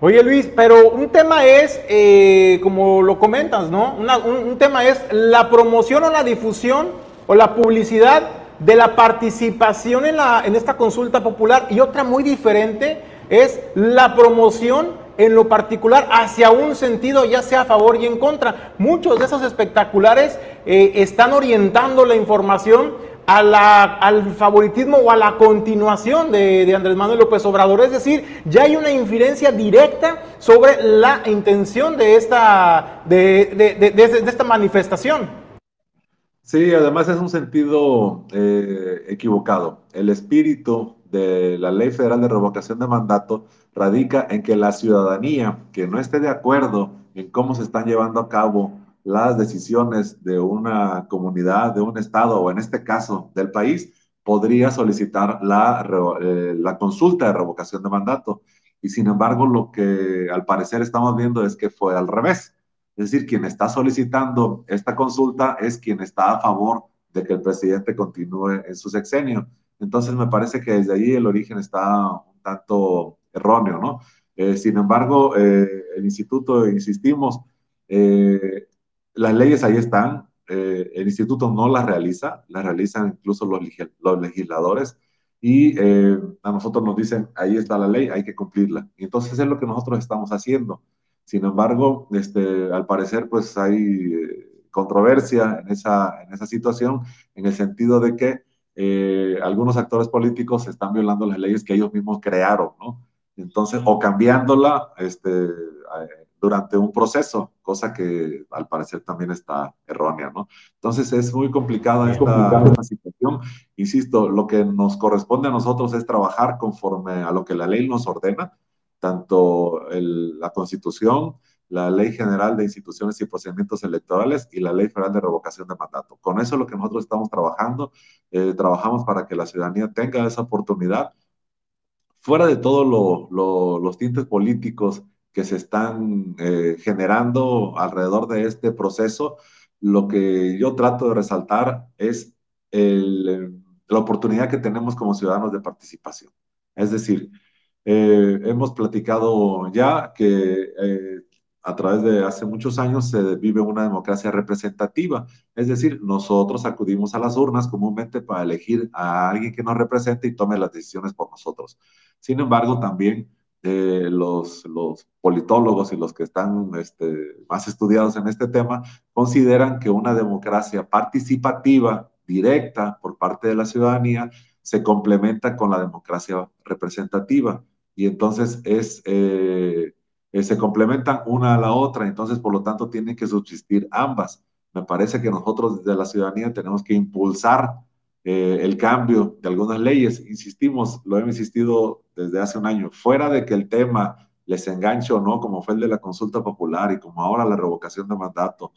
Oye Luis, pero un tema es, eh, como lo comentas, ¿no? un, un tema es la promoción o la difusión o la publicidad de la participación en, la, en esta consulta popular y otra muy diferente es la promoción en lo particular hacia un sentido ya sea a favor y en contra. Muchos de esos espectaculares eh, están orientando la información a la, al favoritismo o a la continuación de, Andrés Manuel López Obrador. Es decir, ya hay una infidencia directa sobre la intención de esta, de, de esta manifestación. Sí, además es un sentido eh, equivocado. El espíritu de la Ley Federal de Revocación de Mandato radica en que la ciudadanía que no esté de acuerdo en cómo se están llevando a cabo las decisiones de una comunidad, de un estado o en este caso del país, podría solicitar la, eh, la consulta de revocación de mandato. Y sin embargo, lo que al parecer estamos viendo es que fue al revés es decir, quien está solicitando esta consulta es quien está a favor de que el presidente continúe en su sexenio. Entonces me parece que desde ahí el origen está un tanto erróneo, ¿no? Eh, sin embargo, eh, el instituto, insistimos, eh, las leyes ahí están, el instituto no las realiza, las realizan incluso los, los legisladores y a nosotros nos dicen, ahí está la ley, hay que cumplirla. Y entonces es lo que nosotros estamos haciendo. Sin embargo, este, al parecer, pues hay eh, controversia en esa, en esa situación, en el sentido de que eh, algunos actores políticos están violando las leyes que ellos mismos crearon, ¿no? Entonces, o cambiándola este, durante un proceso, cosa que al parecer también está errónea, ¿no? Entonces, es muy complicada esta, esta situación. Insisto, lo que nos corresponde a nosotros es trabajar conforme a lo que la ley nos ordena, tanto la Constitución, la Ley General de Instituciones y Procedimientos Electorales y la Ley Federal de Revocación de Mandato. Con eso es lo que nosotros estamos trabajando. Eh, trabajamos para que la ciudadanía tenga esa oportunidad. Fuera de todos los tintes políticos que se están eh, generando alrededor de este proceso, lo que yo trato de resaltar es la oportunidad que tenemos como ciudadanos de participación. Es decir, eh, hemos platicado ya que eh, a través de hace muchos años se vive una democracia representativa, es decir, nosotros acudimos a las urnas comúnmente para elegir a alguien que nos represente y tome las decisiones por nosotros. Sin embargo, también eh, los, politólogos y los que están este, más estudiados en este tema consideran que una democracia participativa, directa por parte de la ciudadanía, se complementa con la democracia representativa y entonces es, eh, eh, se complementan una a la otra, entonces por lo tanto tienen que subsistir ambas. Me parece que nosotros desde la ciudadanía tenemos que impulsar eh, el cambio de algunas leyes. Insistimos, lo he insistido desde hace un año, fuera de que el tema les enganche o no, como fue el de la consulta popular y como ahora la revocación de mandato,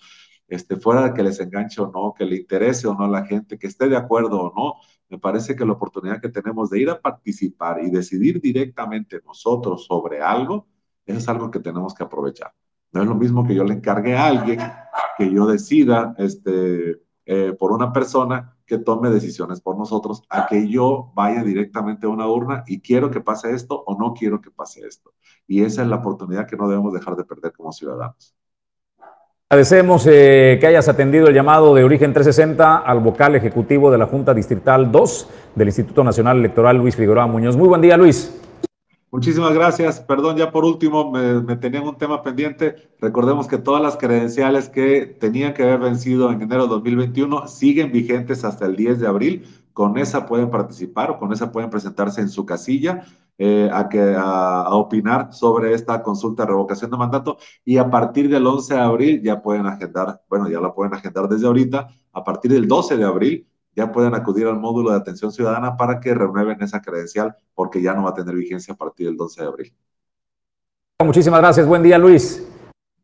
este, fuera de que les enganche o no, que le interese o no a la gente, que esté de acuerdo o no, me parece que la oportunidad que tenemos de ir a participar y decidir directamente nosotros sobre algo, eso es algo que tenemos que aprovechar. No es lo mismo que yo le encargue a alguien que yo decida este, eh, por una persona que tome decisiones por nosotros, a que yo vaya directamente a una urna y quiero que pase esto o no quiero que pase esto. Y esa es la oportunidad que no debemos dejar de perder como ciudadanos. Agradecemos eh, que hayas atendido el llamado de Origen 360 al vocal ejecutivo de la Junta Distrital 2 del Instituto Nacional Electoral, Luis Figueroa Muñoz. Muy buen día, Luis. Muchísimas gracias. Perdón, ya por último, me, me, tenían un tema pendiente. Recordemos que todas las credenciales que tenían que haber vencido en enero de 2021 siguen vigentes hasta el 10 de abril. Con esa pueden participar o con esa pueden presentarse en su casilla. Eh, a, que, a, opinar sobre esta consulta de revocación de mandato y a partir del 11 de abril ya pueden agendar, bueno, ya la pueden agendar desde ahorita, a partir del 12 de abril ya pueden acudir al módulo de atención ciudadana para que renueven esa credencial porque ya no va a tener vigencia a partir del 12 de abril. Muchísimas gracias, buen día Luis.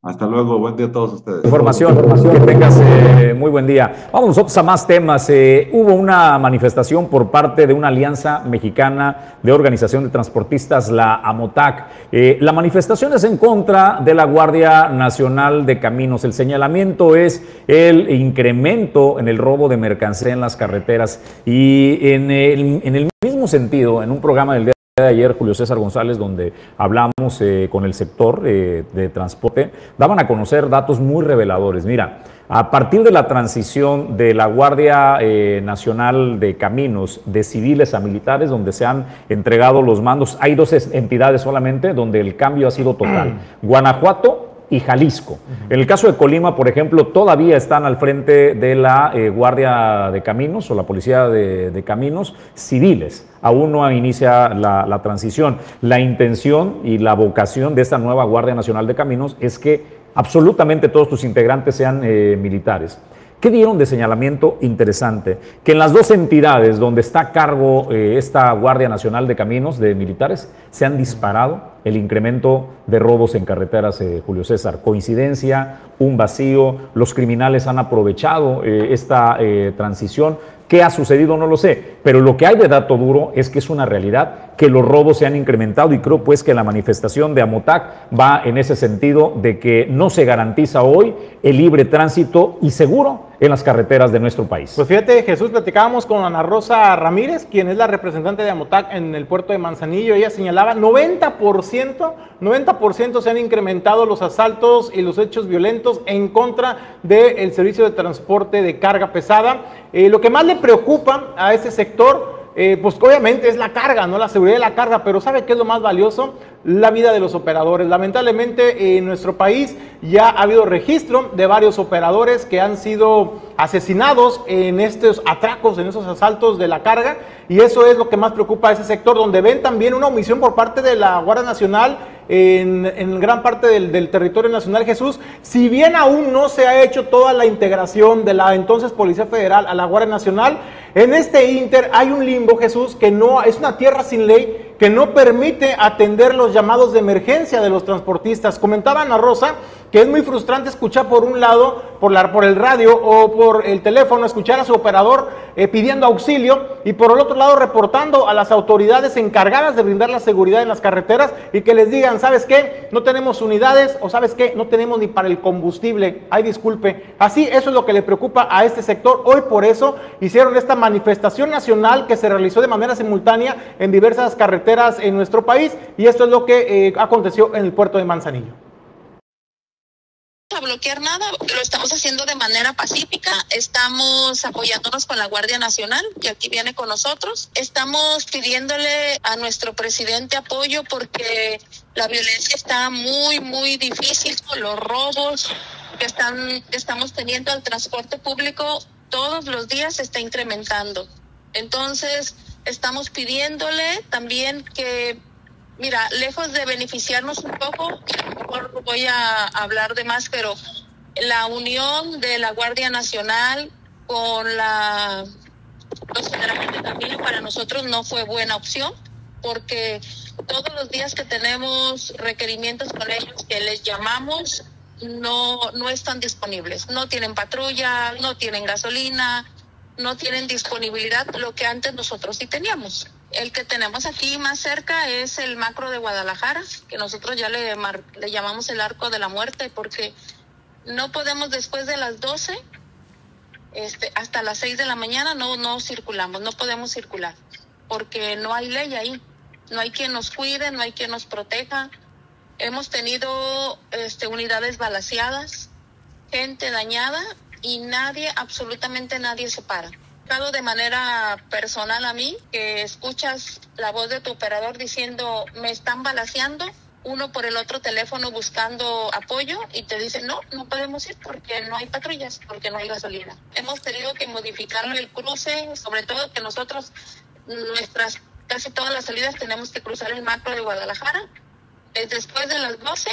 Hasta luego, buen día a todos ustedes. Información, Información. que tengas eh, muy buen día. Vamos nosotros a más temas. Eh, hubo una manifestación por parte de una alianza mexicana de organización de transportistas, la AMOTAC. Eh, la manifestación es en contra de la Guardia Nacional de Caminos. El señalamiento es el incremento en el robo de mercancía en las carreteras. Y en el, en el mismo sentido, en un programa del día de ayer, Julio César González, donde hablamos eh, con el sector eh, de transporte, daban a conocer datos muy reveladores. Mira, a partir de la transición de la Guardia eh, Nacional de Caminos de civiles a militares, donde se han entregado los mandos, hay dos entidades solamente donde el cambio ha sido total. *clears throat* Guanajuato y Jalisco. En el caso de Colima, por ejemplo, todavía están al frente de la eh, Guardia de Caminos o la Policía de, Caminos civiles. Aún no inicia la, transición. La intención y la vocación de esta nueva Guardia Nacional de Caminos es que absolutamente todos tus integrantes sean eh, militares. ¿Qué dieron de señalamiento interesante? Que en las dos entidades donde está a cargo eh, esta Guardia Nacional de Caminos de militares se han disparado el incremento de robos en carreteras, eh, Julio César. Coincidencia, un vacío, los criminales han aprovechado eh, esta transición. ¿Qué ha sucedido? No lo sé, pero lo que hay de dato duro es que es una realidad que los robos se han incrementado y creo pues que la manifestación de Amotac va en ese sentido de que no se garantiza hoy el libre tránsito y seguro en las carreteras de nuestro país. Pues fíjate, Jesús, platicábamos con Ana Rosa Ramírez, quien es la representante de Amotac en el puerto de Manzanillo. Ella señalaba 90%, 90% se han incrementado los asaltos y los hechos violentos en contra del servicio de transporte de carga pesada. Eh, lo que más le preocupa a ese sector eh, pues obviamente es la carga, ¿no? La seguridad de la carga, pero ¿sabe qué es lo más valioso? La vida de los operadores. Lamentablemente en nuestro país ya ha habido registro de varios operadores que han sido asesinados en estos atracos, en esos asaltos de la carga, y eso es lo que más preocupa a ese sector, donde ven también una omisión por parte de la Guardia Nacional en, gran parte del, territorio nacional, Jesús, si bien aún no se ha hecho toda la integración de la entonces Policía Federal a la Guardia Nacional, en este Inter hay un limbo, Jesús, que no es una tierra sin ley que no permite atender los llamados de emergencia de los transportistas. Comentaba Ana Rosa que es muy frustrante escuchar por un lado, por, la, por el radio o por el teléfono, escuchar a su operador eh, pidiendo auxilio y por el otro lado reportando a las autoridades encargadas de brindar la seguridad en las carreteras y que les digan, ¿sabes qué? No tenemos unidades o ¿sabes qué? No tenemos ni para el combustible. Ay, disculpe. Así, eso es lo que le preocupa a este sector. Hoy por eso hicieron esta manifestación nacional que se realizó de manera simultánea en diversas carreteras en nuestro país y esto es lo que eh, aconteció en el puerto de Manzanillo a bloquear nada, lo estamos haciendo de manera pacífica, estamos apoyándonos con la Guardia Nacional, que aquí viene con nosotros, estamos pidiéndole a nuestro presidente apoyo porque la violencia está muy, muy difícil los robos que están, estamos teniendo al transporte público todos los días se está incrementando. Entonces, estamos pidiéndole también que Mira, lejos de beneficiarnos un poco, voy a hablar de más, pero la unión de la Guardia Nacional con la los de Camino para nosotros no fue buena opción porque todos los días que tenemos requerimientos con ellos que les llamamos no no están disponibles, no tienen patrulla, no tienen gasolina, no tienen disponibilidad lo que antes nosotros sí teníamos. El que tenemos aquí más cerca es el macro de Guadalajara, que nosotros ya le, llamamos el arco de la muerte, porque no podemos después de las 12 este, hasta las 6 de la mañana no, no circulamos, no podemos circular, porque no hay ley ahí, no hay quien nos cuide, no hay quien nos proteja. Hemos tenido este, unidades balaseadas, gente dañada y nadie, absolutamente nadie se para de manera personal a mí que escuchas la voz de tu operador diciendo me están balaseando, uno por el otro teléfono buscando apoyo y te dicen no, no podemos ir porque no hay patrullas, porque no hay gasolina. Hemos tenido que modificar el cruce, sobre todo que nosotros, nuestras casi todas las salidas tenemos que cruzar el macro de Guadalajara. Es después de las 12,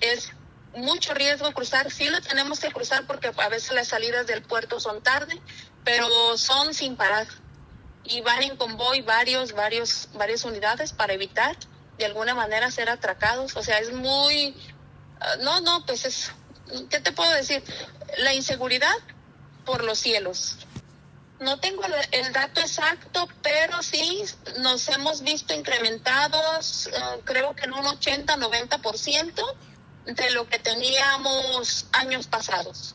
es mucho riesgo cruzar, sí lo tenemos que cruzar porque a veces las salidas del puerto son tarde, pero son sin parar y van en convoy varios, varios, varias unidades para evitar de alguna manera ser atracados. O sea, es muy, ah, no, no, pues es, ¿qué te puedo decir? La inseguridad por los cielos. No tengo el dato exacto, pero sí nos hemos visto incrementados, ah, creo que en un 80-90% de lo que teníamos años pasados.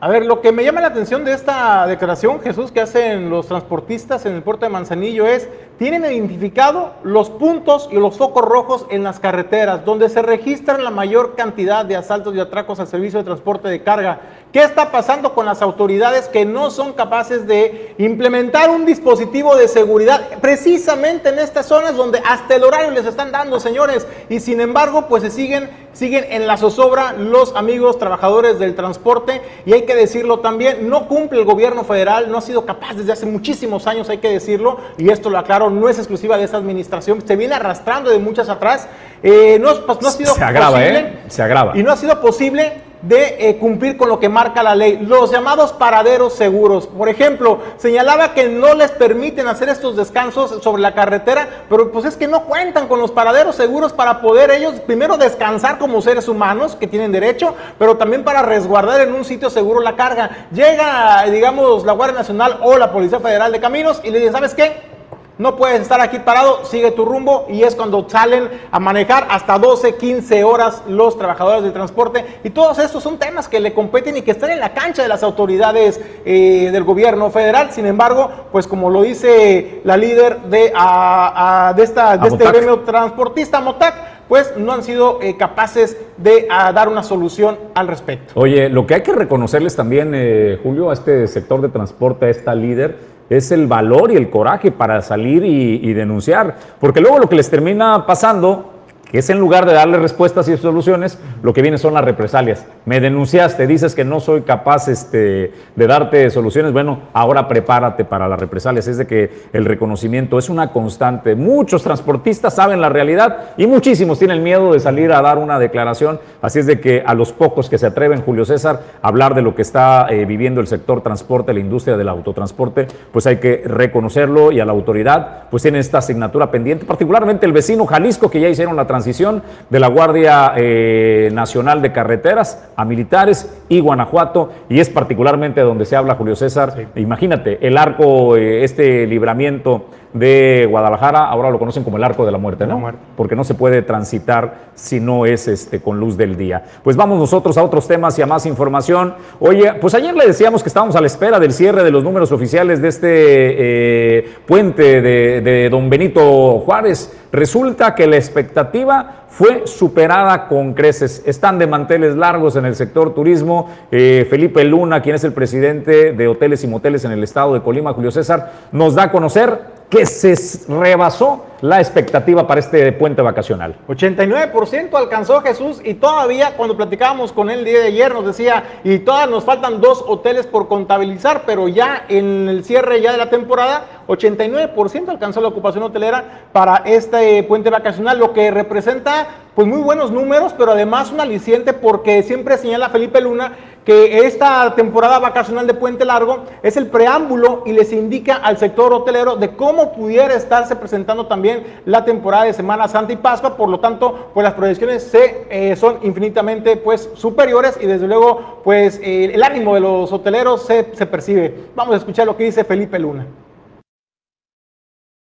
A ver, lo que me llama la atención de esta declaración, Jesús, que hacen los transportistas en el puerto de Manzanillo es, tienen identificado los puntos y los focos rojos en las carreteras, donde se registran la mayor cantidad de asaltos y atracos al servicio de transporte de carga. ¿Qué está pasando con las autoridades que no son capaces de implementar un dispositivo de seguridad precisamente en estas zonas donde hasta el horario les están dando, señores? Y sin embargo, pues se siguen, siguen en la zozobra los amigos trabajadores del transporte y hay que decirlo también, no cumple el gobierno federal, no ha sido capaz desde hace muchísimos años, hay que decirlo, y esto lo aclaro, no es exclusiva de esta administración, se viene arrastrando de muchas atrás. Eh, no, pues, no ha sido se agrava, posible, ¿eh? Se agrava. Y no ha sido posible de eh, cumplir con lo que marca la ley, los llamados paraderos seguros. Por ejemplo, señalaba que no les permiten hacer estos descansos sobre la carretera, pero pues es que no cuentan con los paraderos seguros para poder ellos primero descansar como seres humanos que tienen derecho, pero también para resguardar en un sitio seguro la carga. Llega, digamos, la Guardia Nacional o la Policía Federal de Caminos y le dicen, ¿sabes qué? No puedes estar aquí parado, sigue tu rumbo y es cuando salen a manejar hasta 12, 15 horas los trabajadores del transporte. Y todos estos son temas que le competen y que están en la cancha de las autoridades eh, del gobierno federal. Sin embargo, pues como lo dice la líder de, a, a, de, esta, de este gremio transportista, Motac, pues no han sido eh, capaces de a, dar una solución al respecto. Oye, lo que hay que reconocerles también, eh, Julio, a este sector de transporte, a esta líder, es el valor y el coraje para salir y, denunciar. Porque luego lo que les termina pasando, que es en lugar de darle respuestas y soluciones, lo que viene son las represalias. Me denunciaste, dices que no soy capaz este, de darte soluciones, bueno, ahora prepárate para las represalias. Es de que el reconocimiento es una constante. Muchos transportistas saben la realidad y muchísimos tienen miedo de salir a dar una declaración. Así es de que a los pocos que se atreven, Julio César, a hablar de lo que está eh, viviendo el sector transporte, la industria del autotransporte, pues hay que reconocerlo y a la autoridad, pues tiene esta asignatura pendiente, particularmente el vecino Jalisco, que ya hicieron la transición de la Guardia eh, Nacional de Carreteras a militares y Guanajuato, y es particularmente donde se habla, Julio César. Sí. Imagínate, el arco, eh, este libramiento de Guadalajara, ahora lo conocen como el arco de la muerte, ¿no? La muerte. Porque no se puede transitar si no es este, con luz del día. Pues vamos nosotros a otros temas y a más información. Oye, pues ayer le decíamos que estábamos a la espera del cierre de los números oficiales de este eh, puente de, de Don Benito Juárez. Resulta que la expectativa fue superada con creces. Están de manteles largos en el sector turismo. Eh, Felipe Luna, quien es el presidente de hoteles y moteles en el estado de Colima, Julio César, nos da a conocer que se rebasó la expectativa para este puente vacacional. 89% alcanzó Jesús y todavía cuando platicábamos con él el día de ayer nos decía, y todavía nos faltan dos hoteles por contabilizar, pero ya en el cierre ya de la temporada, 89% alcanzó la ocupación hotelera para este puente vacacional, lo que representa pues muy buenos números, pero además un aliciente porque siempre señala Felipe Luna que esta temporada vacacional de Puente Largo es el preámbulo y les indica al sector hotelero de cómo pudiera estarse presentando también la temporada de Semana Santa y Pascua, por lo tanto, pues las proyecciones se, eh, son infinitamente pues superiores y desde luego pues eh, el ánimo de los hoteleros se, se percibe. Vamos a escuchar lo que dice Felipe Luna.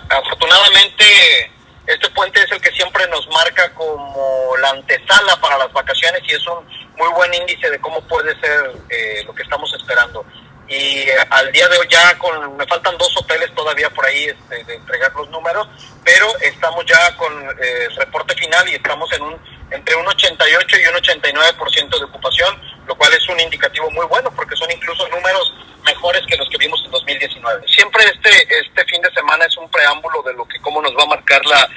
Afortunadamente este puente es el que siempre nos marca como la antesala para las vacaciones y es un muy buen índice de cómo puede ser eh, lo que estamos esperando. Y eh, al día de hoy ya con, me faltan dos hoteles todavía por ahí este, de entregar los números, pero estamos ya con eh, reporte final y estamos en un entre un 88 y un 89% de ocupación, lo cual es un indicativo muy bueno porque son incluso números mejores que los que vimos en 2019. Siempre este este fin de semana es un preámbulo de lo que cómo nos va a marcar la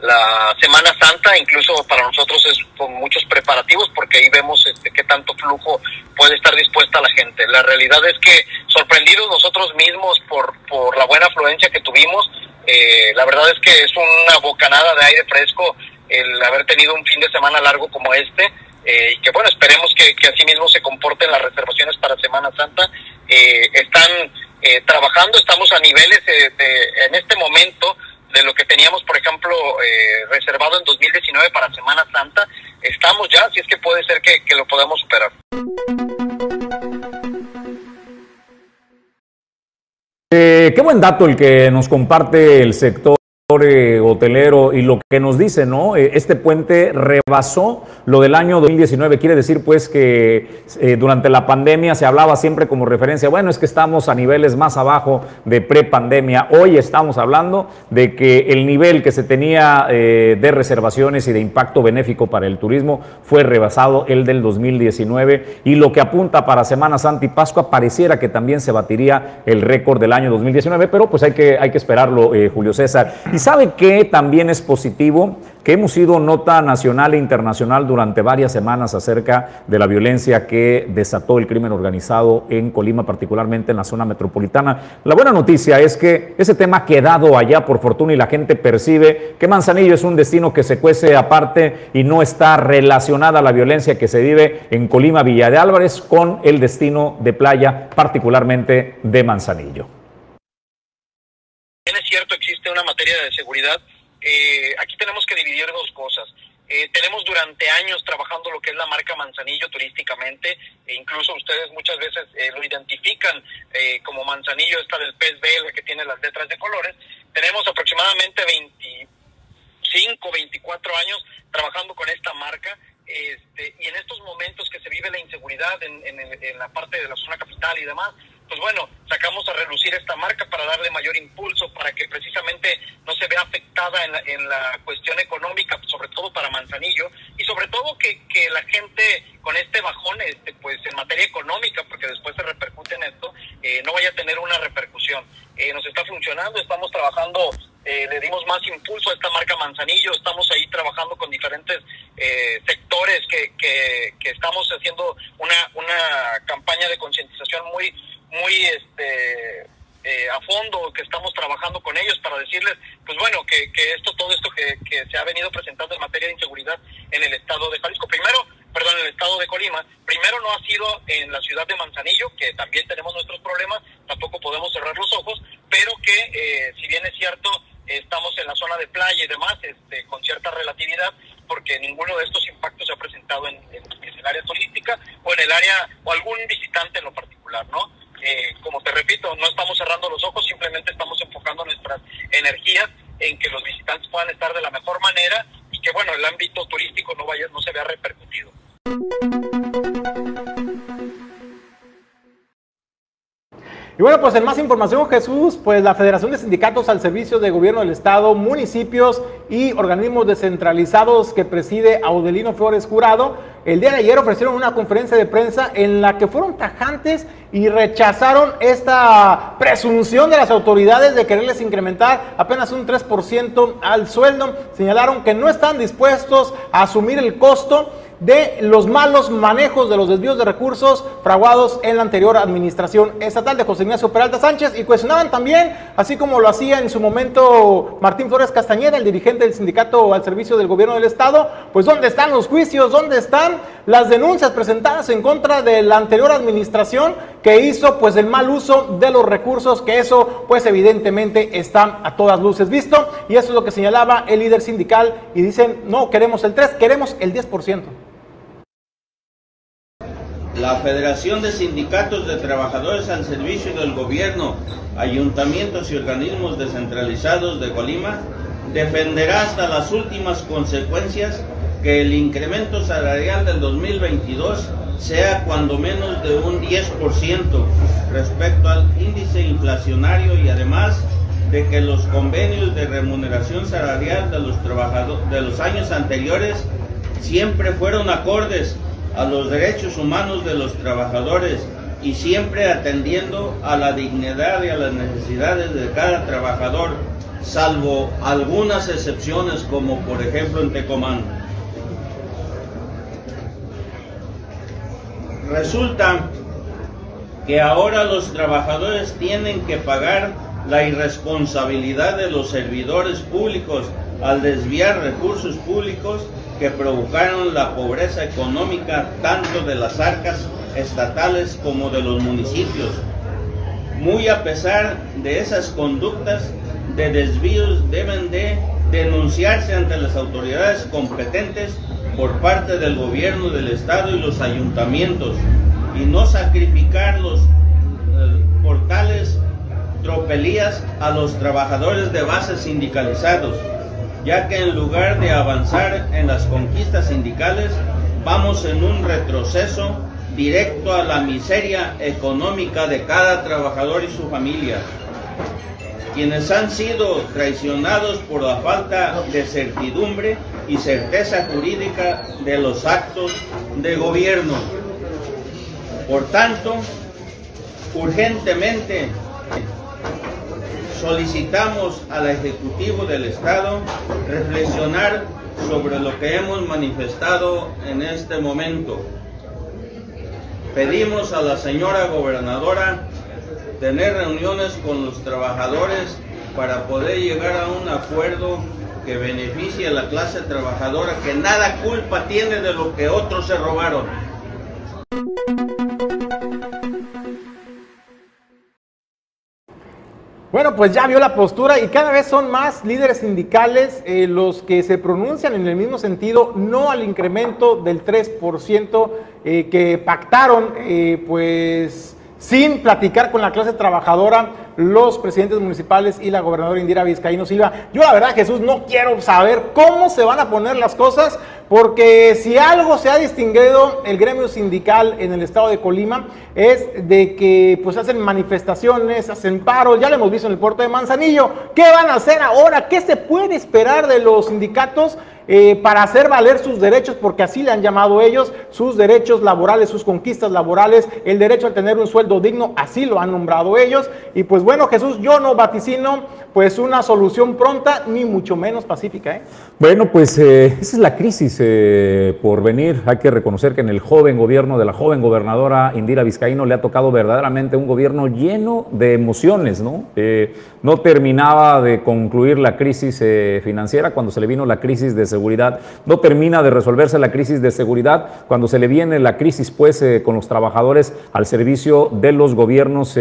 la Semana Santa, incluso para nosotros es con muchos preparativos porque ahí vemos este, qué tanto flujo puede estar dispuesta la gente. La realidad es que sorprendidos nosotros mismos por, por la buena afluencia que tuvimos, eh, la verdad es que es una bocanada de aire fresco el haber tenido un fin de semana largo como este eh, y que bueno, esperemos que, que así mismo se comporten las reservaciones para Semana Santa. Eh, están trabajando, estamos a niveles de, en este momento de lo que teníamos, por ejemplo, eh, reservado en 2019 para Semana Santa. Estamos ya, si es que puede ser que, que lo podamos superar. Eh, qué buen dato el que nos comparte el sector. Eh, hotelero y lo que nos dice, ¿no? Eh, este puente rebasó lo del año 2019. Quiere decir, pues, que eh, durante la pandemia se hablaba siempre como referencia, bueno, es que estamos a niveles más abajo de prepandemia. Hoy estamos hablando de que el nivel que se tenía de reservaciones y de impacto benéfico para el turismo fue rebasado el del 2019 y lo que apunta para Semana Santa y Pascua pareciera que también se batiría el récord del año 2019, pero pues hay que, hay que esperarlo, Julio César. Sabe que también es positivo que hemos sido nota nacional e internacional durante varias semanas acerca de la violencia que desató el crimen organizado en Colima, particularmente en la zona metropolitana. La buena noticia es que ese tema ha quedado allá por fortuna y la gente percibe que Manzanillo es un destino que se cuece aparte y no está relacionada a la violencia que se vive en Colima, Villa de Álvarez, con el destino de playa, particularmente de Manzanillo una materia de seguridad, eh, aquí tenemos que dividir dos cosas. Eh, tenemos durante años trabajando lo que es la marca Manzanillo turísticamente, e incluso ustedes muchas veces eh, lo identifican como Manzanillo, esta del pez belga que tiene las letras de colores. Tenemos aproximadamente 25, 24 años trabajando con esta marca. Este, y en estos momentos que se vive la inseguridad en la parte de la zona capital y demás, pues bueno, sacamos a relucir esta marca para darle mayor impulso, para que precisamente no se vea afectada en la, en la cuestión económica, sobre todo para Manzanillo, y sobre todo que, que la gente con este bajón, este, pues en materia económica, porque después se repercute en esto, eh, no vaya a tener una repercusión. Eh, nos está funcionando, estamos trabajando, eh, le dimos más impulso a esta marca Manzanillo, estamos ahí trabajando con diferentes sectores que, que, que estamos haciendo una, una campaña de concientización muy muy este eh, a fondo que estamos trabajando con ellos para decirles, pues bueno, que, que esto, todo esto que, que, se ha venido presentando en materia de inseguridad en el estado de Jalisco, primero, perdón, en el estado de Colima, primero no ha sido en la ciudad de Manzanillo, que también tenemos nuestros problemas, tampoco podemos cerrar los ojos, pero que eh, si bien es cierto, estamos en la zona de playa y demás, este, con cierta relatividad, porque ninguno de estos impactos se ha presentado en, en, en el área turística o en el área, o algún visitante en lo particular, ¿no? Eh, como te repito, no estamos cerrando los ojos, simplemente estamos enfocando nuestras energías en que los visitantes puedan estar de la mejor manera y que bueno, el ámbito turístico no vaya, no se vea repercutido. Y bueno, pues en más información, Jesús, pues la Federación de Sindicatos al Servicio de Gobierno del Estado, municipios y organismos descentralizados que preside Audelino Flores Jurado, el día de ayer ofrecieron una conferencia de prensa en la que fueron tajantes y rechazaron esta presunción de las autoridades de quererles incrementar apenas un 3% al sueldo. Señalaron que no están dispuestos a asumir el costo de los malos manejos de los desvíos de recursos fraguados en la anterior administración estatal de José Ignacio Peralta Sánchez. Y cuestionaban también, así como lo hacía en su momento Martín Flores Castañeda, el dirigente del sindicato al servicio del gobierno del estado, pues dónde están los juicios, dónde están las denuncias presentadas en contra de la anterior administración que hizo pues el mal uso de los recursos, que eso pues evidentemente está a todas luces visto. Y eso es lo que señalaba el líder sindical. Y dicen no queremos el 3, queremos el 10%. La Federación de Sindicatos de Trabajadores al Servicio del Gobierno, ayuntamientos y organismos descentralizados de Colima defenderá hasta las últimas consecuencias que el incremento salarial del 2022 sea cuando menos de un 10% respecto al índice inflacionario y además de que los convenios de remuneración salarial de los trabajadores de los años anteriores siempre fueron acordes a los derechos humanos de los trabajadores y siempre atendiendo a la dignidad y a las necesidades de cada trabajador, salvo algunas excepciones como por ejemplo en Tecomán. Resulta que ahora los trabajadores tienen que pagar la irresponsabilidad de los servidores públicos al desviar recursos públicos que provocaron la pobreza económica tanto de las arcas estatales como de los municipios. Muy a pesar de esas conductas de desvíos deben de denunciarse ante las autoridades competentes por parte del gobierno del estado y los ayuntamientos y no sacrificar los eh, portales tropelías a los trabajadores de base sindicalizados, ya que en lugar de avanzar en las conquistas sindicales, vamos en un retroceso directo a la miseria económica de cada trabajador y su familia quienes han sido traicionados por la falta de certidumbre y certeza jurídica de los actos de gobierno. Por tanto, urgentemente solicitamos al Ejecutivo del Estado reflexionar sobre lo que hemos manifestado en este momento. Pedimos a la señora gobernadora tener reuniones con los trabajadores para poder llegar a un acuerdo que beneficie a la clase trabajadora que nada culpa tiene de lo que otros se robaron. Bueno, pues ya vio la postura y cada vez son más líderes sindicales eh, los que se pronuncian en el mismo sentido, no al incremento del 3% eh, que pactaron, eh, pues sin platicar con la clase trabajadora, los presidentes municipales y la gobernadora Indira Vizcaíno Silva. Yo la verdad, Jesús, no quiero saber cómo se van a poner las cosas, porque si algo se ha distinguido el gremio sindical en el estado de Colima es de que pues hacen manifestaciones, hacen paros, ya lo hemos visto en el puerto de Manzanillo. ¿Qué van a hacer ahora? ¿Qué se puede esperar de los sindicatos? Eh, para hacer valer sus derechos, porque así le han llamado ellos, sus derechos laborales, sus conquistas laborales, el derecho a tener un sueldo digno, así lo han nombrado ellos. Y pues bueno, Jesús, yo no vaticino pues una solución pronta, ni mucho menos pacífica. ¿eh? Bueno, pues eh, esa es la crisis eh, por venir. Hay que reconocer que en el joven gobierno de la joven gobernadora Indira Vizcaíno le ha tocado verdaderamente un gobierno lleno de emociones, ¿no? no terminaba de concluir la crisis financiera cuando se le vino la crisis de no termina de resolverse la crisis de seguridad cuando se le viene la crisis pues con los trabajadores al servicio de los gobiernos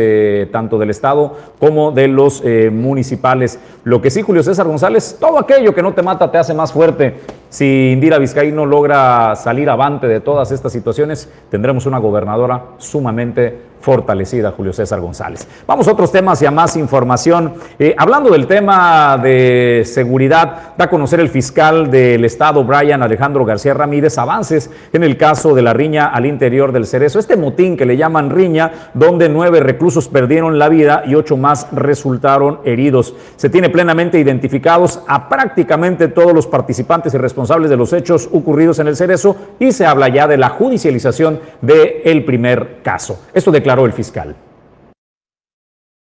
tanto del Estado como de los municipales. Lo que sí, Julio César González, todo aquello que no te mata te hace más fuerte. Si Indira Vizcaíno logra salir avante de todas estas situaciones, tendremos una gobernadora sumamente fortalecida, Julio César González. Vamos a otros temas y a más información. Eh, hablando del tema de seguridad, da a conocer el fiscal del Estado, Brian Alejandro García Ramírez, avances en el caso de la riña al interior del Cerezo. Este motín que le llaman riña, donde nueve reclusos perdieron la vida y ocho más resultaron heridos. Se tiene plenamente identificados a prácticamente todos los participantes y responsables de los hechos ocurridos en el Cerezo y se habla ya de la judicialización del primer caso. Esto declaró el fiscal.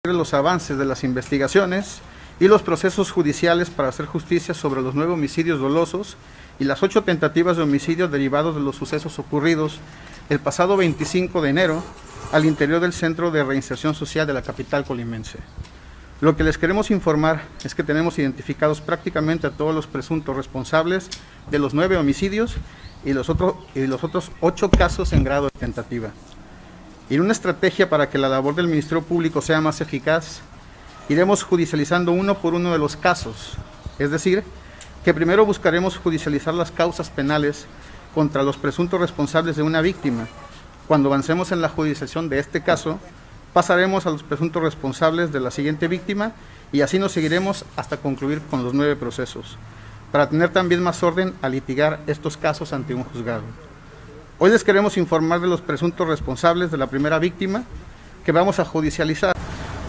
Los avances de las investigaciones y los procesos judiciales para hacer justicia sobre los nueve homicidios dolosos y las ocho tentativas de homicidio derivados de los sucesos ocurridos el pasado 25 de enero al interior del Centro de Reinserción Social de la capital colimense. Lo que les queremos informar es que tenemos identificados prácticamente a todos los presuntos responsables de los nueve homicidios y los, otros y los otros ocho casos en grado de tentativa. Y en una estrategia para que la labor del Ministerio Público sea más eficaz, iremos judicializando uno por uno de los casos. Es decir, que primero buscaremos judicializar las causas penales contra los presuntos responsables de una víctima. Cuando avancemos en la judicialización de este caso, pasaremos a los presuntos responsables de la siguiente víctima y así nos seguiremos hasta concluir con los nueve procesos, para tener también más orden a litigar estos casos ante un juzgado. Hoy les queremos informar de los presuntos responsables de la primera víctima que vamos a judicializar.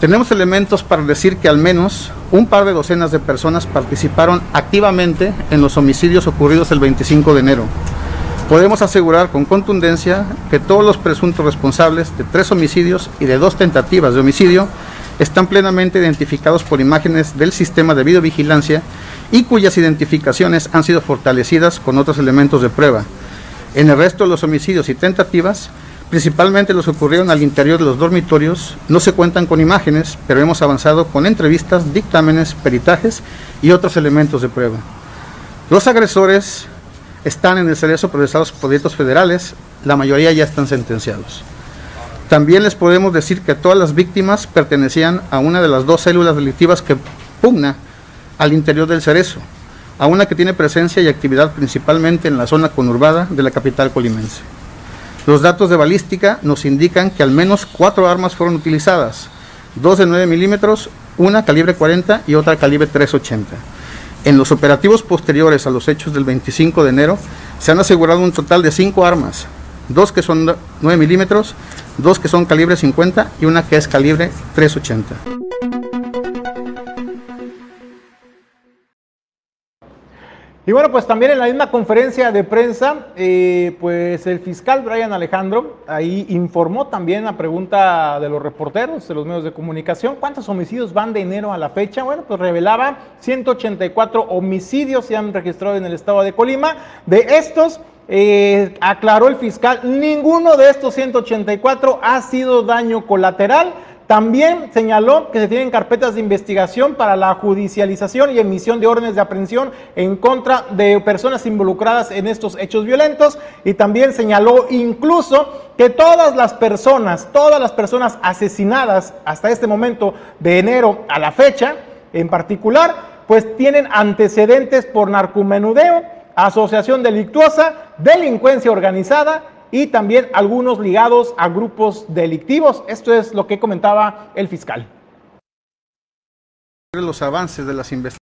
Tenemos elementos para decir que al menos un par de docenas de personas participaron activamente en los homicidios ocurridos el 25 de enero. Podemos asegurar con contundencia que todos los presuntos responsables de tres homicidios y de dos tentativas de homicidio están plenamente identificados por imágenes del sistema de videovigilancia y cuyas identificaciones han sido fortalecidas con otros elementos de prueba en el resto de los homicidios y tentativas, principalmente los que ocurrieron al interior de los dormitorios, no se cuentan con imágenes, pero hemos avanzado con entrevistas, dictámenes, peritajes y otros elementos de prueba. Los agresores están en el cerezo procesados por delitos federales, la mayoría ya están sentenciados. También les podemos decir que todas las víctimas pertenecían a una de las dos células delictivas que pugna al interior del cerezo, a una que tiene presencia y actividad principalmente en la zona conurbada de la capital colimense. Los datos de balística nos indican que al menos cuatro armas fueron utilizadas, dos de 9 milímetros, una calibre 40 y otra calibre 380. En los operativos posteriores a los hechos del 25 de enero, se han asegurado un total de cinco armas, dos que son 9 milímetros, dos que son calibre 50 y una que es calibre 380. Y bueno, pues también en la misma conferencia de prensa, eh, pues el fiscal Brian Alejandro ahí informó también a pregunta de los reporteros, de los medios de comunicación, cuántos homicidios van de enero a la fecha. Bueno, pues revelaba 184 homicidios se han registrado en el estado de Colima. De estos, eh, aclaró el fiscal, ninguno de estos 184 ha sido daño colateral. También señaló que se tienen carpetas de investigación para la judicialización y emisión de órdenes de aprehensión en contra de personas involucradas en estos hechos violentos. Y también señaló incluso que todas las personas, todas las personas asesinadas hasta este momento de enero a la fecha en particular, pues tienen antecedentes por narcomenudeo, asociación delictuosa, delincuencia organizada y también algunos ligados a grupos delictivos. Esto es lo que comentaba el fiscal. Los avances de las investigaciones.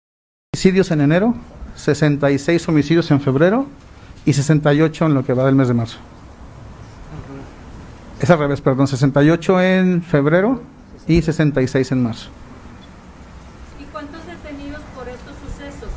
Homicidios en enero, 66 homicidios en febrero y 68 en lo que va del mes de marzo. Es al revés, perdón, 68 en febrero y 66 en marzo. ¿Y cuántos detenidos por estos sucesos?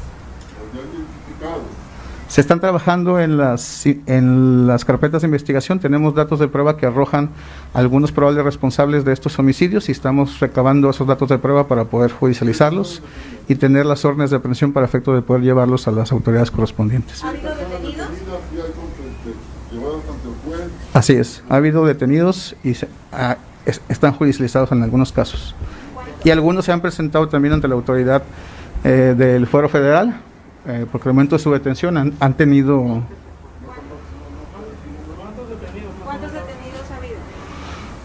Se están trabajando en las, en las carpetas de investigación, tenemos datos de prueba que arrojan algunos probables responsables de estos homicidios y estamos recabando esos datos de prueba para poder judicializarlos y tener las órdenes de aprehensión para efecto de poder llevarlos a las autoridades correspondientes. ¿Ha habido detenidos? Así es, ha habido detenidos y se- ah, es- están judicializados en algunos casos. Y algunos se han presentado también ante la autoridad eh, del Fuero Federal, eh, porque al momento de su detención han, han tenido ¿Cuántos detenidos ha habido?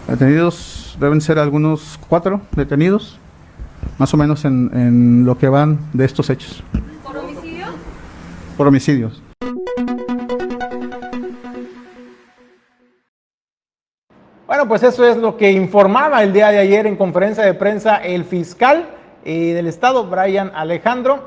detenidos, deben ser algunos cuatro detenidos, más o menos en, en lo que van de estos hechos, ¿Por homicidio? por homicidios. Bueno, pues eso es lo que informaba el día de ayer en conferencia de prensa el fiscal eh, del estado, Brian Alejandro.